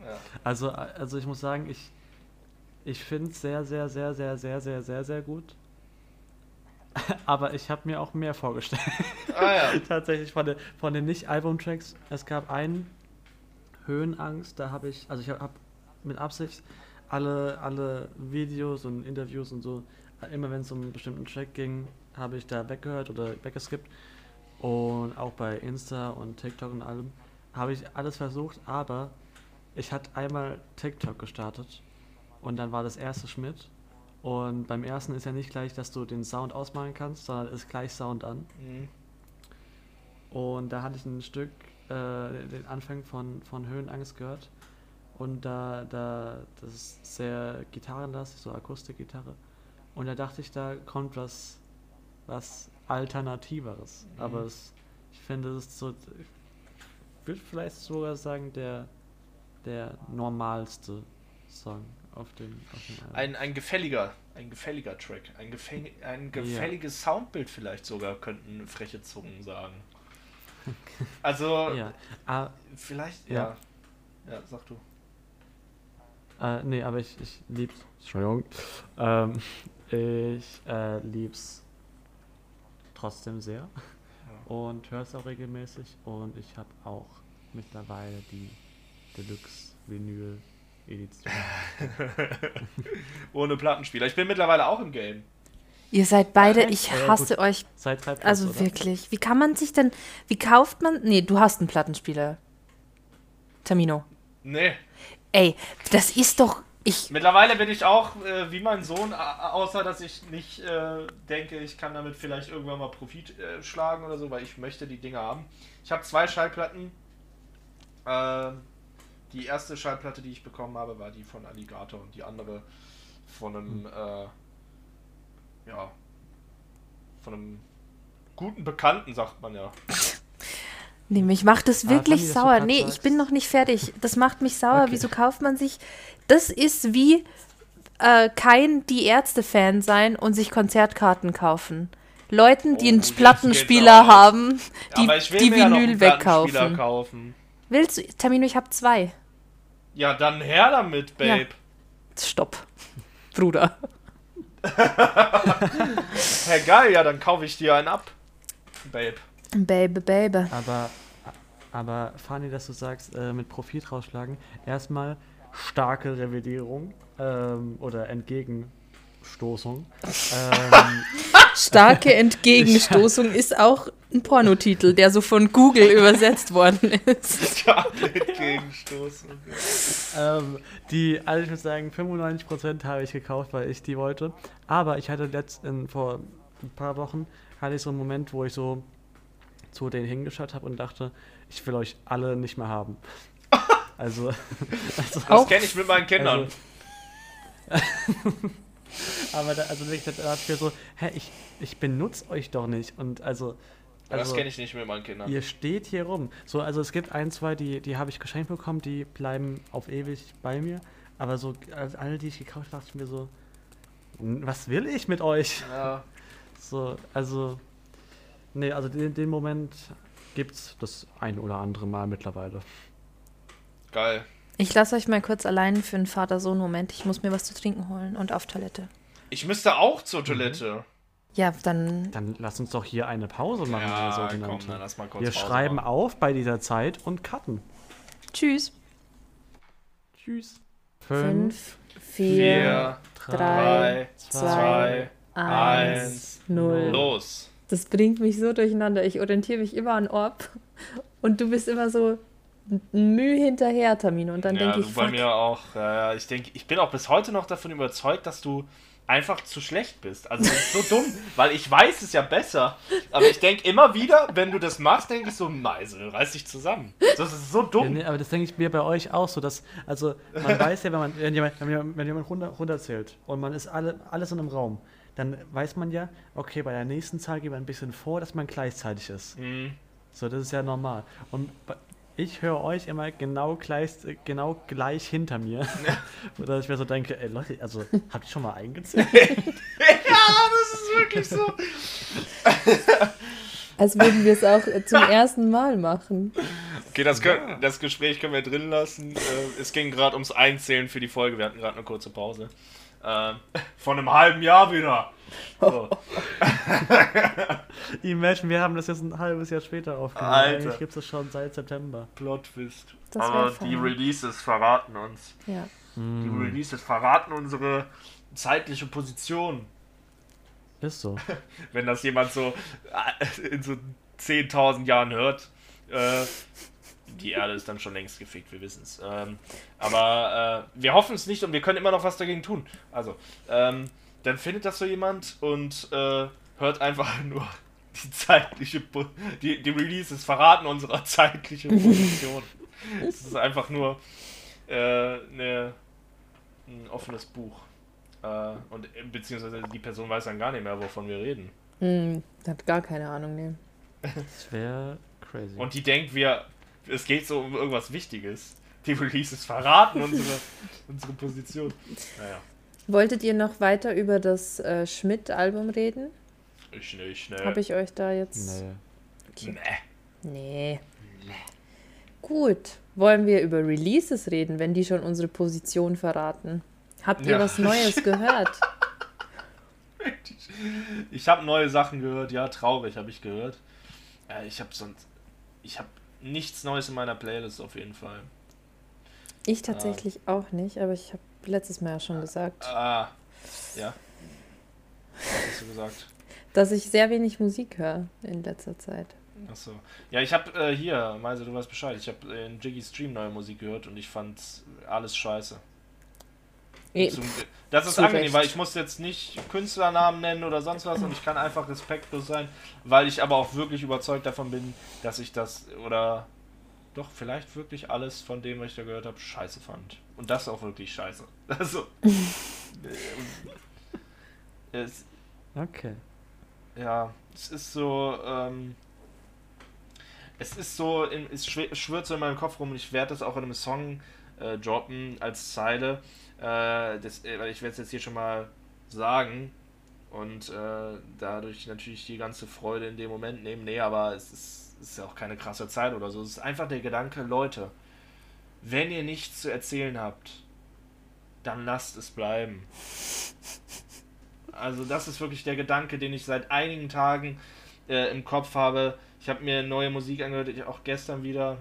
Ja. Also, also ich muss sagen, ich, ich finde es sehr, sehr, sehr, sehr, sehr, sehr, sehr, sehr gut. Aber ich habe mir auch mehr vorgestellt. Ah ja. Tatsächlich von, den von den Nicht-Album-Tracks. Es gab einen Höhenangst, da habe ich, also ich habe mit Absicht alle, alle Videos und Interviews und so, immer wenn es um einen bestimmten Track ging, habe ich da weggehört oder weggeskippt. Und auch bei Insta und TikTok und allem habe ich alles versucht, aber ich hatte einmal TikTok gestartet und dann war das erste Schmidt. Und beim ersten ist ja nicht gleich, dass du den Sound ausmachen kannst, sondern ist gleich Sound an. Mhm. Und da hatte ich ein Stück, äh, den Anfang von, von Höhenangst gehört. Und da, da, das ist sehr gitarrenlastig, so Akustikgitarre. Und da dachte ich, da kommt was, was Alternativeres. Mhm. Aber es, ich finde, es ist so, ich würde vielleicht sogar sagen, der, der normalste Song auf dem, auf dem Album. Ein, ein gefälliger, ein gefälliger Track. Ein, gefäng, ein gefälliges Soundbild vielleicht sogar, könnten freche Zungen sagen. Also, ja. Ah, vielleicht, ja. Ja. Ja, sag du. Äh, nee, aber ich, ich lieb's. Entschuldigung. Ähm, ich äh, lieb's trotzdem sehr. Und höre es auch regelmäßig. Und ich habe auch mittlerweile die Deluxe Vinyl Edition. Ohne Plattenspieler. Ich bin mittlerweile auch im Game. Ihr seid beide, ich Ja, ja, hasse gut. euch. Seit drei Plus, Also oder? wirklich. Wie kann man sich denn, wie kauft man, nee, du hast einen Plattenspieler. Tamino. Nee. Ey, das ist doch, ich, Mittlerweile bin ich auch äh, wie mein Sohn, außer dass ich nicht äh, denke, ich kann damit vielleicht irgendwann mal Profit äh, schlagen oder so, weil ich möchte die Dinger haben. Ich habe zwei Schallplatten. Ähm, die erste Schallplatte, die ich bekommen habe, war die von Alligator und die andere von einem, äh, ja, von einem guten Bekannten, sagt man ja. nee, mich macht das Ah, wirklich du sauer. Nee, ich bin noch nicht fertig. Das macht mich sauer. Okay. Wieso kauft man sich, das ist wie äh, kein Die Ärzte-Fan sein und sich Konzertkarten kaufen. Leuten, die Oh, einen Plattenspieler haben, die, die ja Vinyl Plattenspieler wegkaufen. kaufen. Willst du, Tamino, ich habe zwei. Ja, dann her damit, Babe. Stopp. Bruder. Hey, geil, ja, dann kaufe ich dir einen ab, Babe. Baby, Baby. Aber, aber Fanny, dass du sagst, äh, mit Profit rausschlagen, erstmal starke Revidierung ähm, oder Entgegenstoßung. ähm, Starke Entgegenstoßung ist auch ein Pornotitel, der so von Google übersetzt worden ist. Ja, entgegenstoßen. ähm, die, also ich muss sagen, 95% habe ich gekauft, weil ich die wollte. Aber ich hatte letzt, in, vor ein paar Wochen, hatte ich so einen Moment, wo ich so zu denen hingeschaut habe und dachte, ich will euch alle nicht mehr haben. Also, also Das kenne ich mit meinen Kindern. Also, aber da, also da dachte ich mir so, hä, ich, ich benutze euch doch nicht. Und also, das also kenne ich nicht mit meinen Kindern. ihr steht hier rum. So, also es gibt ein, zwei, die, die habe ich geschenkt bekommen, die bleiben auf ewig bei mir. Aber so, also alle, die ich gekauft habe, dachte ich mir so, "N- was will ich mit euch? Ja. So, also, nee, also den, den Moment gibt's das ein oder andere Mal mittlerweile. Geil. Ich lasse euch mal kurz allein für einen Vater-Sohn-Moment. Ich muss mir was zu trinken holen und auf Toilette. Ich müsste auch zur Mhm. Toilette. Ja, dann Dann lass uns doch hier eine Pause machen, Ja, komm, dann lass mal kurz Wir Pause schreiben machen. auf bei dieser Zeit und cutten. tschüss. Tschüss. Fünf, Vier, vier, drei, drei, zwei, zwei, eins, eins, null. los. Das bringt mich so durcheinander. Ich orientiere mich immer an Orb. Und du bist immer so Mühe hinterher, Tamino. Und dann ja, denke du ich, bei fuck, mir auch. Ja, ich denke, ich bin auch bis heute noch davon überzeugt, dass du einfach zu schlecht bist. Also das ist so dumm, weil ich weiß es ja besser. Aber ich denke immer wieder, wenn du das machst, denke ich so, Meisel, reiß dich zusammen. Das ist so Ja, dumm. nee, aber das denke ich mir bei euch auch so, dass, also man weiß ja, wenn man, wenn jemand, wenn jemand, runter, runterzählt und man ist alle, alles in einem Raum, dann weiß man ja, okay, bei der nächsten Zahl geht man ein bisschen vor, dass man gleichzeitig ist. Mhm. So, das ist ja normal. Und bei- ich höre euch immer genau gleich, genau gleich hinter mir. Oder ich mir so denke, ey Leute, also habt ihr schon mal eingezählt? Ja, das ist wirklich so. als würden wir es auch zum ersten Mal machen. Okay, das, können, das Gespräch können wir drin lassen. Äh, es ging gerade ums Einzählen für die Folge. Wir hatten gerade eine kurze Pause. Ähm, von einem halben Jahr wieder. So. Imagine, wir haben das jetzt ein halbes Jahr später aufgenommen. Alter. Eigentlich gibt es schon seit September. Plot Twist. Aber die Releases verraten uns. Ja. Die Releases verraten unsere zeitliche Position. Ist so. Wenn das jemand so äh, in so 10.000 Jahren hört, äh, die Erde ist dann schon längst gefickt, wir wissen es. Ähm, aber äh, wir hoffen es nicht und wir können immer noch was dagegen tun. Also, ähm, dann findet das so jemand und äh, hört einfach nur die zeitliche, Po- die, die Releases verraten unsere zeitliche Position. es ist einfach nur äh, eine, ein offenes Buch. Äh, und äh, beziehungsweise die Person weiß dann gar nicht mehr, wovon wir reden. Hm, hat gar keine Ahnung, ne. Das wäre crazy. Und die denkt, wir, es geht so um irgendwas Wichtiges. Die Releases verraten unsere, unsere Position. Naja, Wolltet ihr noch weiter über das äh, Schmidt-Album reden? ich nicht, ne. Habe ich euch da jetzt. nee. Nee. Nee. Gut, wollen wir über Releases reden, wenn die schon unsere Position verraten? Habt ihr Ja. was Neues gehört? Ich habe neue Sachen gehört, ja, traurig habe ich gehört. Äh, ich habe sonst. Ich habe nichts Neues in meiner Playlist auf jeden Fall. Ich tatsächlich auch nicht, aber ich habe letztes Mal ja schon gesagt, Ah, ja. Was hast du gesagt? dass ich sehr wenig Musik höre in letzter Zeit. Achso. Ja, ich habe äh, hier, Meise, du weißt Bescheid, ich habe in Jiggy Stream neue Musik gehört und ich fand alles scheiße. Zum, das ist zu angenehm, weil ich muss jetzt nicht Künstlernamen nennen oder sonst was und ich kann einfach respektlos sein, weil ich aber auch wirklich überzeugt davon bin, dass ich das oder doch vielleicht wirklich alles von dem, was ich da gehört habe, scheiße fand. Und das auch wirklich scheiße. Also. äh, es, Okay. ja, es ist so, ähm, es ist so, es schw- schwirrt so in meinem Kopf rum und ich werde das auch in einem Song äh, droppen als Zeile. Äh, das, äh, ich werde es jetzt hier schon mal sagen und äh, dadurch natürlich die ganze Freude in dem Moment nehmen. Nee, aber es ist, ist ja auch keine krasse Zeit oder so. Es ist einfach der Gedanke, Leute, wenn ihr nichts zu erzählen habt, dann lasst es bleiben. Also das ist wirklich der Gedanke, den ich seit einigen Tagen äh, im Kopf habe. Ich habe mir neue Musik angehört, auch gestern wieder.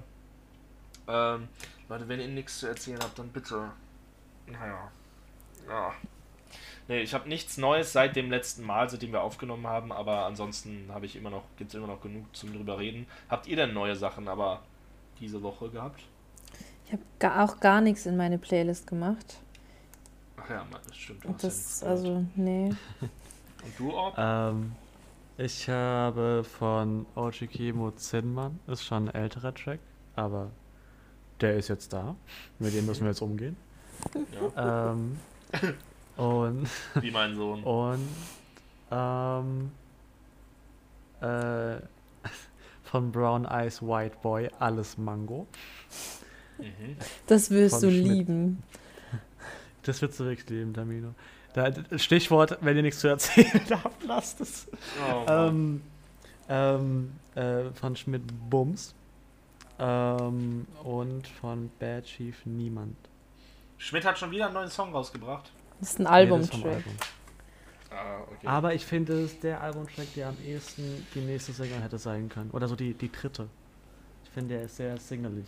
Ähm, Leute, wenn ihr nichts zu erzählen habt, dann bitte. Naja. Ja. Nee, ich habe nichts Neues seit dem letzten Mal, seitdem wir aufgenommen haben, aber ansonsten habe ich immer noch, gibt es immer noch genug zum drüber reden. Habt ihr denn neue Sachen aber diese Woche gehabt? Ich habe auch gar nichts in meine Playlist gemacht. Ach ja, Mann, das stimmt. du ja das, nichts gehört. also, nee. Und du, Orb? Ähm, ich habe von Oji Kimo Zinman, ist schon ein älterer Track, aber der ist jetzt da. Mit dem müssen wir jetzt umgehen. Ja, Ähm, und wie mein Sohn. und ähm, äh, von Brown Eyes White Boy alles Mango. Mhm. Das wirst Von du Schmidt. lieben. Das wird zurückleben, Tamino. Da, Stichwort, wenn ihr nichts zu erzählen habt, lasst es. Oh. Ähm, ähm, äh, von Schmidt Bums. Ähm, und von Bad Chief Niemand. Schmidt hat schon wieder einen neuen Song rausgebracht. Das ist ein Nee, Albumtrack. Album. Ah, okay. Aber ich finde, es ist der Albumtrack, der am ehesten die nächste Single hätte sein können. Oder so die, die dritte. Ich finde, der ist sehr singelig.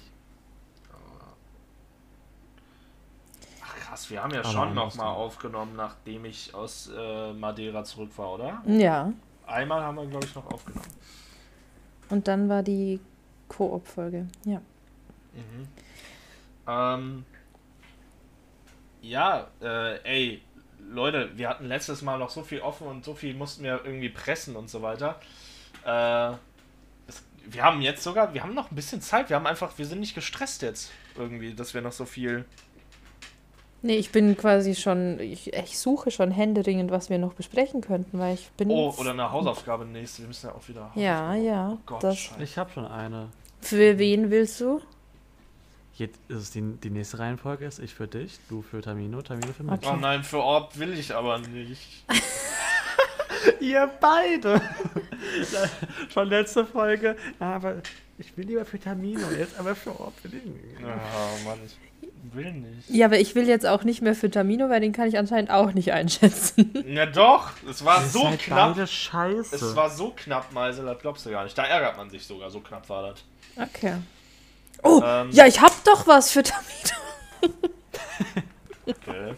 Ach krass, wir haben ja Aber schon noch andersrum. mal aufgenommen, nachdem ich aus äh, Madeira zurück war, oder? Ja. Einmal haben wir, glaube ich, noch aufgenommen. Und dann war die Koop-Folge. Ja. Mhm. Ähm, ja, äh, ey, Leute, wir hatten letztes Mal noch so viel offen und so viel mussten wir irgendwie pressen und so weiter. Äh, es, wir haben jetzt sogar, wir haben noch ein bisschen Zeit. Wir haben einfach, wir sind nicht gestresst jetzt irgendwie, dass wir noch so viel. Nee, ich bin quasi schon, ich, ich suche schon händeringend, was wir noch besprechen könnten, weil ich bin. Oh, oder eine Hausaufgabe nächste. Wir müssen ja auch wieder. Ja, ja. Oh Gott, das, Scheiße. Ich habe schon eine. für wen willst du? Jetzt ist es die, die nächste Reihenfolge ist ich für dich, du für Tamino, Tamino für mich. Okay. Oh nein, für Orb will ich aber nicht. Ihr beide! Schon letzte Folge. Ja, aber ich will lieber für Tamino, jetzt aber für Orb will ich nicht. Oh Mann, ich will nicht. Ja, aber ich will jetzt auch nicht mehr für Tamino, weil den kann ich anscheinend auch nicht einschätzen. Na doch, es war Ihr so seid knapp. beide scheiße. Es war so knapp, Meisel, das glaubst du gar nicht. Da ärgert man sich sogar, so knapp war das. Okay. Oh, Ähm, ja, ich hab doch was für Tamino. Okay.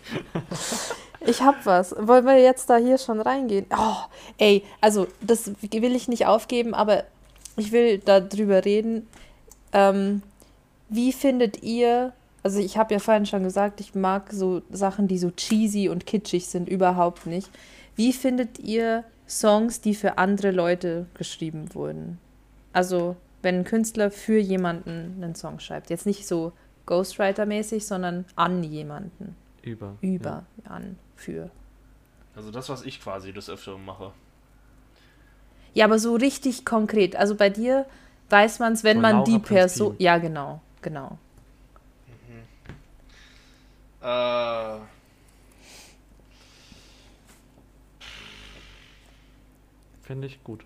Ich hab was. Wollen wir jetzt da hier schon reingehen? Oh, ey, also das will ich nicht aufgeben, aber ich will darüber reden. Ähm, wie findet ihr, also ich habe ja vorhin schon gesagt, ich mag so Sachen, die so cheesy und kitschig sind, überhaupt nicht. Wie findet ihr Songs, die für andere Leute geschrieben wurden? Also, wenn ein Künstler für jemanden einen Song schreibt. Jetzt nicht so Ghostwriter-mäßig, sondern an jemanden. Über. Über, an, für. Also das, was ich quasi des Öfteren mache. Ja, aber so richtig konkret. Also bei dir weiß man es, wenn Von man Laura die Person. Ja, genau, genau. Äh, Finde ich gut.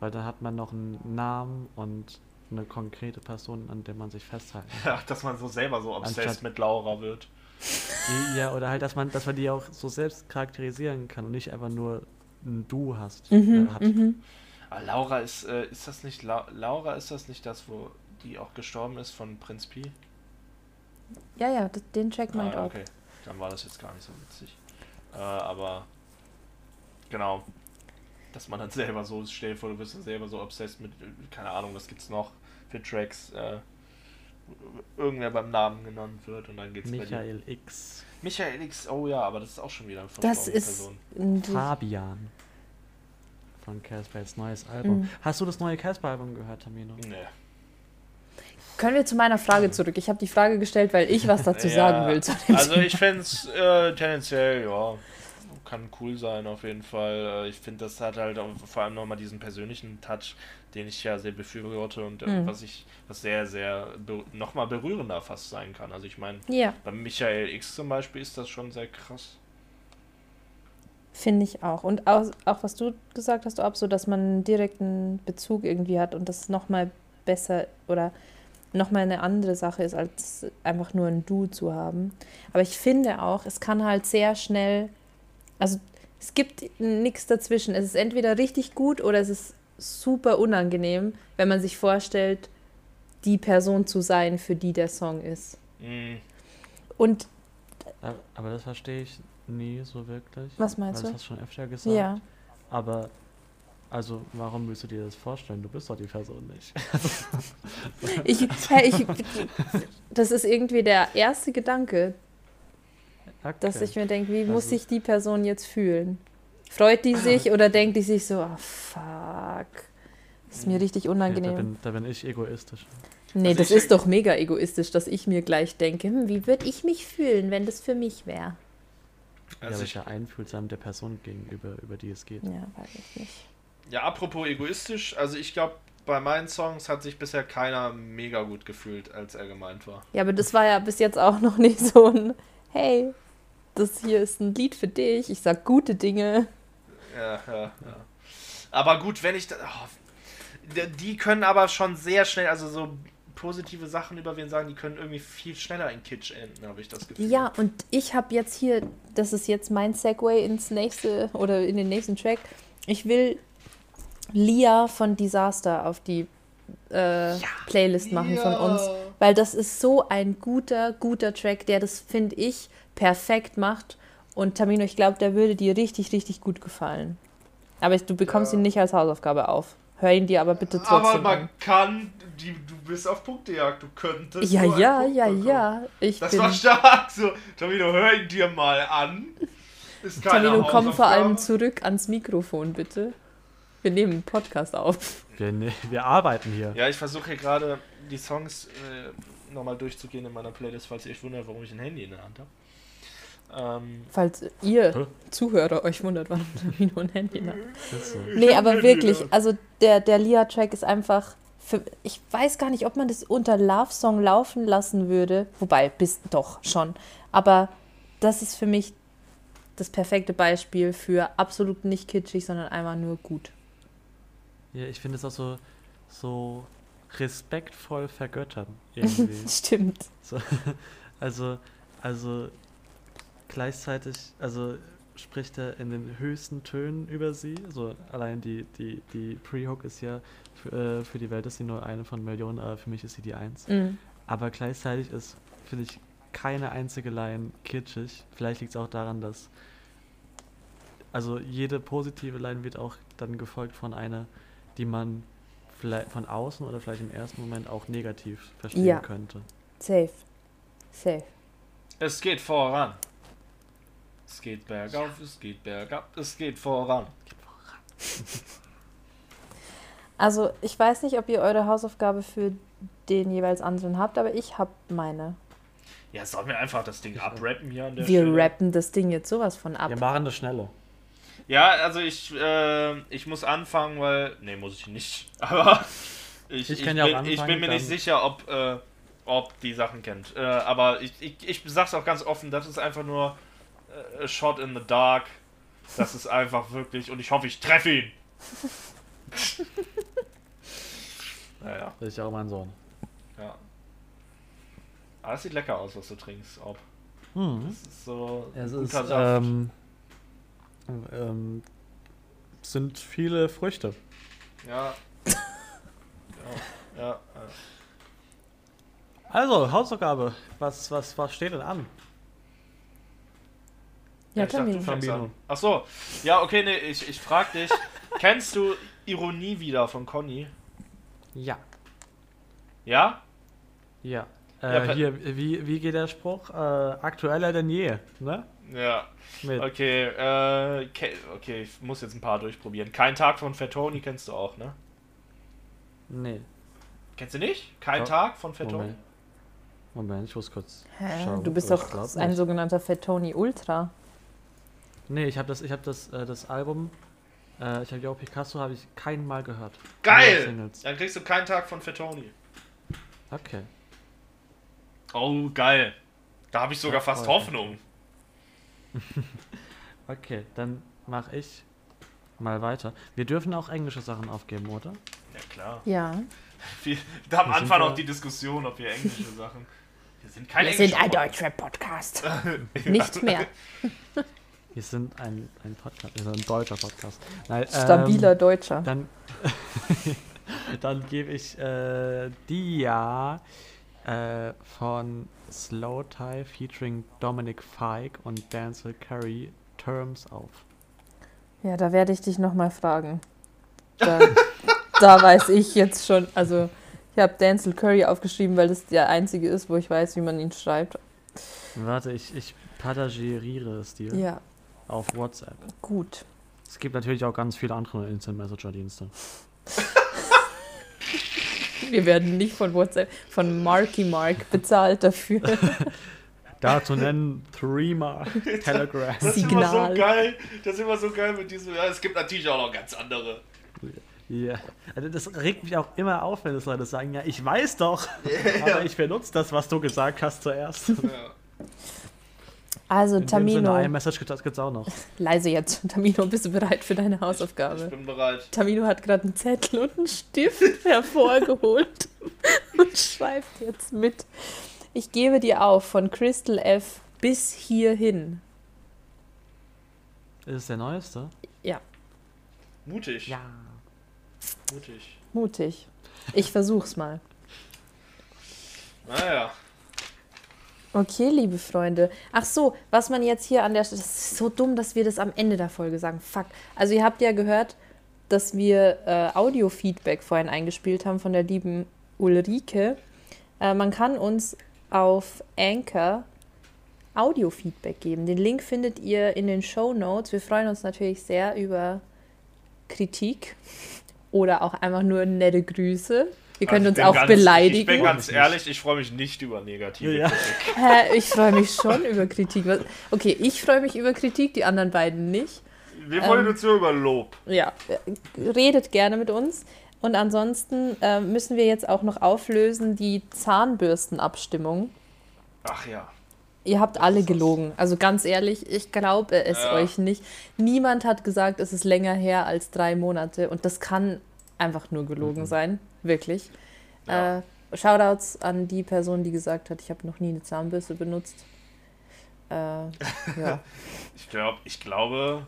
Weil da hat man noch einen Namen und eine konkrete Person, an der man sich festhalten kann. Ja, dass man so selber so obsessed Anstatt- mit Laura wird. Ja, oder halt, dass man, dass man die auch so selbst charakterisieren kann und nicht einfach nur ein Du hast. Mhm, äh, hat. mhm. Aber Laura ist, äh, ist das nicht, La Laura ist das nicht das, wo die auch gestorben ist von Prinz Pi? Ja, ja, den Track meint Ah, auch. okay. Dann war das jetzt gar nicht so witzig. Äh, aber genau. Dass man dann selber so, stell dir vor, du bist dann selber so obsessed mit, keine Ahnung, was gibt's noch für Tracks, äh, irgendwer beim Namen genannt wird und dann geht's bei dir. Michael X. Michael X, oh ja, aber das ist auch schon wieder eine Das ist. Fabian. Von Caspers neues Album. Mhm. Hast du das neue Casper-Album gehört, Tamino? Nee. Können wir zu meiner Frage zurück? Ich habe die Frage gestellt, weil ich was dazu Ja, sagen will. Zu dem Also Thema. ich fände es äh, tendenziell, ja, kann cool sein auf jeden Fall. Äh, Ich finde, das hat halt auch vor allem nochmal diesen persönlichen Touch, den ich ja sehr befürworte und äh, Mhm. was ich, was sehr, sehr be nochmal berührender fast sein kann. Also ich meine, ja, bei Michael X zum Beispiel ist das schon sehr krass. finde ich auch. Und auch, auch was du gesagt hast, ob so, dass man einen direkten Bezug irgendwie hat und das nochmal besser oder nochmal eine andere Sache ist, als einfach nur ein Du zu haben. Aber ich finde auch, es kann halt sehr schnell, also es gibt nichts dazwischen. Es ist entweder richtig gut oder es ist super unangenehm, wenn man sich vorstellt, die Person zu sein, für die der Song ist. Mm, Und Aber, das verstehe ich nie so wirklich. was meinst Weil das du? hast du schon öfter gesagt. Ja. Aber, also, warum willst du dir das vorstellen? Du bist doch die Person nicht. Ich, ich, das ist irgendwie der erste Gedanke, Okay. dass ich mir denke, wie muss Also- sich die Person jetzt fühlen? Freut die sich oder denkt die sich so, ah fuck, das ist mir richtig Nee, da, unangenehm. bin, da bin ich egoistisch. Nee, Also das ich- ist doch mega egoistisch, dass ich mir gleich denke, hm, wie würde ich mich fühlen, wenn das für mich wäre? ja, also aber ich, ja einfühlsam der Person gegenüber, über die es geht. Ja, weiß ich nicht. ja, apropos egoistisch, also ich glaube, bei meinen Songs hat sich bisher keiner mega gut gefühlt, als er gemeint war. Ja, aber das war ja bis jetzt auch noch nicht so ein, hey, das hier ist ein Lied für dich, ich sag gute Dinge. Ja, ja, ja. Aber gut, wenn ich da. Oh, die- können aber schon sehr schnell, also so positive Sachen über wen sagen, die können irgendwie viel schneller in Kitsch enden, habe ich das Gefühl. Ja, und ich habe jetzt hier, das ist jetzt mein Segway ins nächste oder in den nächsten Track. Ich will Lia von Disaster auf die äh, Playlist machen von uns, weil das ist so ein guter, guter Track, der das, finde ich, perfekt macht. Und Tamino, ich glaube, der würde dir richtig, richtig gut gefallen. Aber du bekommst Ja. ihn nicht als Hausaufgabe auf. Hör ihn dir aber bitte Aber trotzdem man an. kann, die, du bist auf Punktejagd, du könntest. Ja, ja, Punkt ja, bekommen. ja. Ich Das bin, war stark, so. Tomino, hör ihn dir mal an. Ist keine Tamino, komm vor allem zurück ans Mikrofon, bitte. Wir nehmen einen Podcast auf. Wir, ne, wir arbeiten hier. Ja, ich versuche hier gerade die Songs äh, nochmal durchzugehen in meiner Playlist, falls ihr euch wundert, warum ich ein Handy in der Hand habe. Ähm, Falls ihr Hä? Zuhörer euch wundert, warum Tamino ein Handy hat. Ist so. Nee, aber wirklich, in also der, der Lia-Track ist einfach. Für, ich weiß gar nicht, ob man das unter Love-Song laufen lassen würde. Wobei, bis doch schon. Aber das ist für mich das perfekte Beispiel für absolut nicht kitschig, sondern einfach nur gut. Ja, ich finde es auch so, so respektvoll vergöttern. Irgendwie. Stimmt. so, also, also gleichzeitig, also spricht er in den höchsten Tönen über sie. So allein die, die, die Pre-Hook ist ja für, äh, für die Welt ist sie nur eine von Millionen, aber für mich ist sie die Eins. Mm. Aber gleichzeitig ist, finde ich, keine einzige Line kitschig. Vielleicht liegt es auch daran, dass also jede positive Line wird auch dann gefolgt von einer, die man vielleicht von außen oder vielleicht im ersten Moment auch negativ verstehen Ja. könnte. Safe. Safe. es geht voran. Es geht bergauf, es geht bergab, es geht voran. Also, ich weiß nicht, ob ihr eure Hausaufgabe für den jeweils anderen habt, aber ich habe meine. Ja, sollen wir einfach das Ding abrappen hier an der Wir Stelle? rappen das Ding jetzt sowas von ab. Wir machen das schneller. Ja, also ich, äh, ich muss anfangen, weil. Nee, muss ich nicht. Aber ich, Ich kann ja auch bin, ich bin mir nicht sicher, ob, äh, ob die Sachen kennt. Äh, aber ich, ich, ich sag's auch ganz offen, das ist einfach nur äh, a Shot in the Dark. Das ist einfach wirklich. Und ich hoffe, ich treffe ihn. Naja, Das ist ja auch mein Sohn. ja. Aber es sieht lecker aus, was du trinkst, ob. Hm. Das ist so Es guter ist, Saft. Ähm, ähm, sind viele Früchte. Ja. ja. Ja, ja. Also, Hausaufgabe. Was, was, was steht denn an? Ja, ich dachte, du fängst an. Ach so. Ja, okay, nee, ich, ich frag dich. kennst du Ironie wieder von Conny? Ja. Ja? Ja. Ja, Äh, per- hier, wie, wie geht der Spruch? Äh, aktueller denn je, ne? Ja. Mit. Okay, äh, okay, ich muss jetzt ein paar durchprobieren. Kein Tag von Fettoni kennst du auch, ne? Nee. Kennst du nicht? Kein Doch. Tag von Fettoni? Moment. Moment, ich muss kurz Hä? schauen. Du bist doch ein nicht. sogenannter Fettoni Ultra. Nee, ich habe das, ich hab das, äh, das Album, äh, ich habe Yo Picasso, habe ich kein Mal gehört. Geil! Singles. Dann kriegst du keinen Tag von Fettoni. Okay. Oh, geil. Da habe ich sogar Ja, fast voll. Hoffnung. Okay, dann mache ich mal weiter. Wir dürfen auch englische Sachen aufgeben, oder? Ja, klar. Ja. Wir, da am Anfang auch die Diskussion, ob wir englische Sachen. Wir sind kein Wir sind ein englischer Deutschrap-Podcast. Nicht mehr. Wir sind ein, ein Podcast, wir sind ein deutscher Podcast. Nein, Stabiler Ähm, Deutscher. dann dann gebe ich äh, Dia äh, von Slow Tie featuring Dominic Fike und Denzel Curry Terms auf. Ja, da werde ich dich nochmal fragen. Da, da weiß ich jetzt schon, also ich habe Denzel Curry aufgeschrieben, weil das der einzige ist, wo ich weiß, wie man ihn schreibt. Warte, ich, ich patageriere es dir Ja, auf WhatsApp. gut. Es gibt natürlich auch ganz viele andere Instant Messenger Dienste. Wir werden nicht von WhatsApp, von Marky Mark bezahlt dafür. Dazu nennen Threema, Telegram. Das ist immer so geil. Das ist immer so geil mit diesem. Ja, es gibt natürlich auch noch ganz andere. Ja, also das regt mich auch immer auf, wenn es Leute sagen, ja, ich weiß doch, aber ich benutze das, was du gesagt hast zuerst. Ja. Also Sinne, Tamino, iMessage gibt es auch noch. leise jetzt. Tamino, bist du bereit für deine Ich Hausaufgabe? bin bereit. Tamino hat gerade einen Zettel und einen Stift hervorgeholt und schreibt jetzt mit. Ich gebe dir auf von Crystal F bis hierhin. Ist es der neueste? Mutig. Ja. Mutig. Mutig. Ich versuch's mal. Naja. Okay, liebe Freunde. Ach so, was man jetzt hier an der Stelle. Das ist so dumm, dass wir das am Ende der Folge sagen. Fuck. Also, ihr habt ja gehört, dass wir äh, Audio-Feedback vorhin eingespielt haben von der lieben Ulrike. Äh, man kann uns auf Anchor Audio-Feedback geben. Den Link findet ihr in den Show Notes. Wir freuen uns natürlich sehr über Kritik oder auch einfach nur nette Grüße. Ihr könnt Also uns auch ganz, beleidigen. Ich bin ganz ehrlich, ich freue mich nicht über negative Ja. Kritik. Hä, ich freue mich schon über Kritik. Okay, ich freue mich über Kritik, die anderen beiden nicht. Wir freuen Ähm, uns nur über Lob. Ja, äh, redet gerne mit uns. Und ansonsten äh, müssen wir jetzt auch noch auflösen die Zahnbürstenabstimmung. Ach ja. Ihr habt alle gelogen. Also ganz ehrlich, ich glaube es Ja. euch nicht. Niemand hat gesagt, es ist länger her als drei Monate. Und das kann einfach nur gelogen sein. Wirklich. Ja. Äh, Shoutouts an die Person, die gesagt hat, ich habe noch nie eine Zahnbürste benutzt. Äh, ja. Ich, glaub, ich glaube,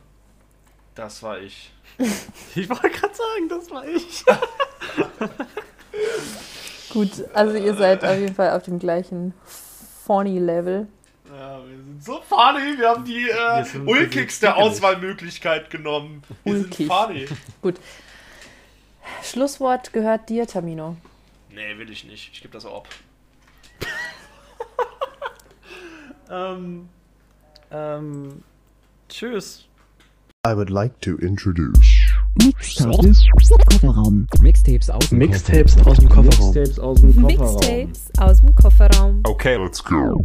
das war ich. Ich wollte gerade sagen, das war ich. Gut, also ihr seid auf jeden Fall auf dem gleichen Funny-Level. Ja, wir sind so funny. Wir haben die Wir äh, sind- ulkigste wir sind Auswahlmöglichkeit genommen. Wir Ulkig. sind funny. Schlusswort gehört dir, Tamino. Nee, will ich nicht. Ich gebe das ab. ähm, ähm, tschüss. I would like to introduce. Mixtapes Kofferraum. Mixtapes aus dem Mixtapes aus dem Kofferraum. Mixtapes aus dem Kofferraum. Mixtapes aus dem Kofferraum. Okay, let's go.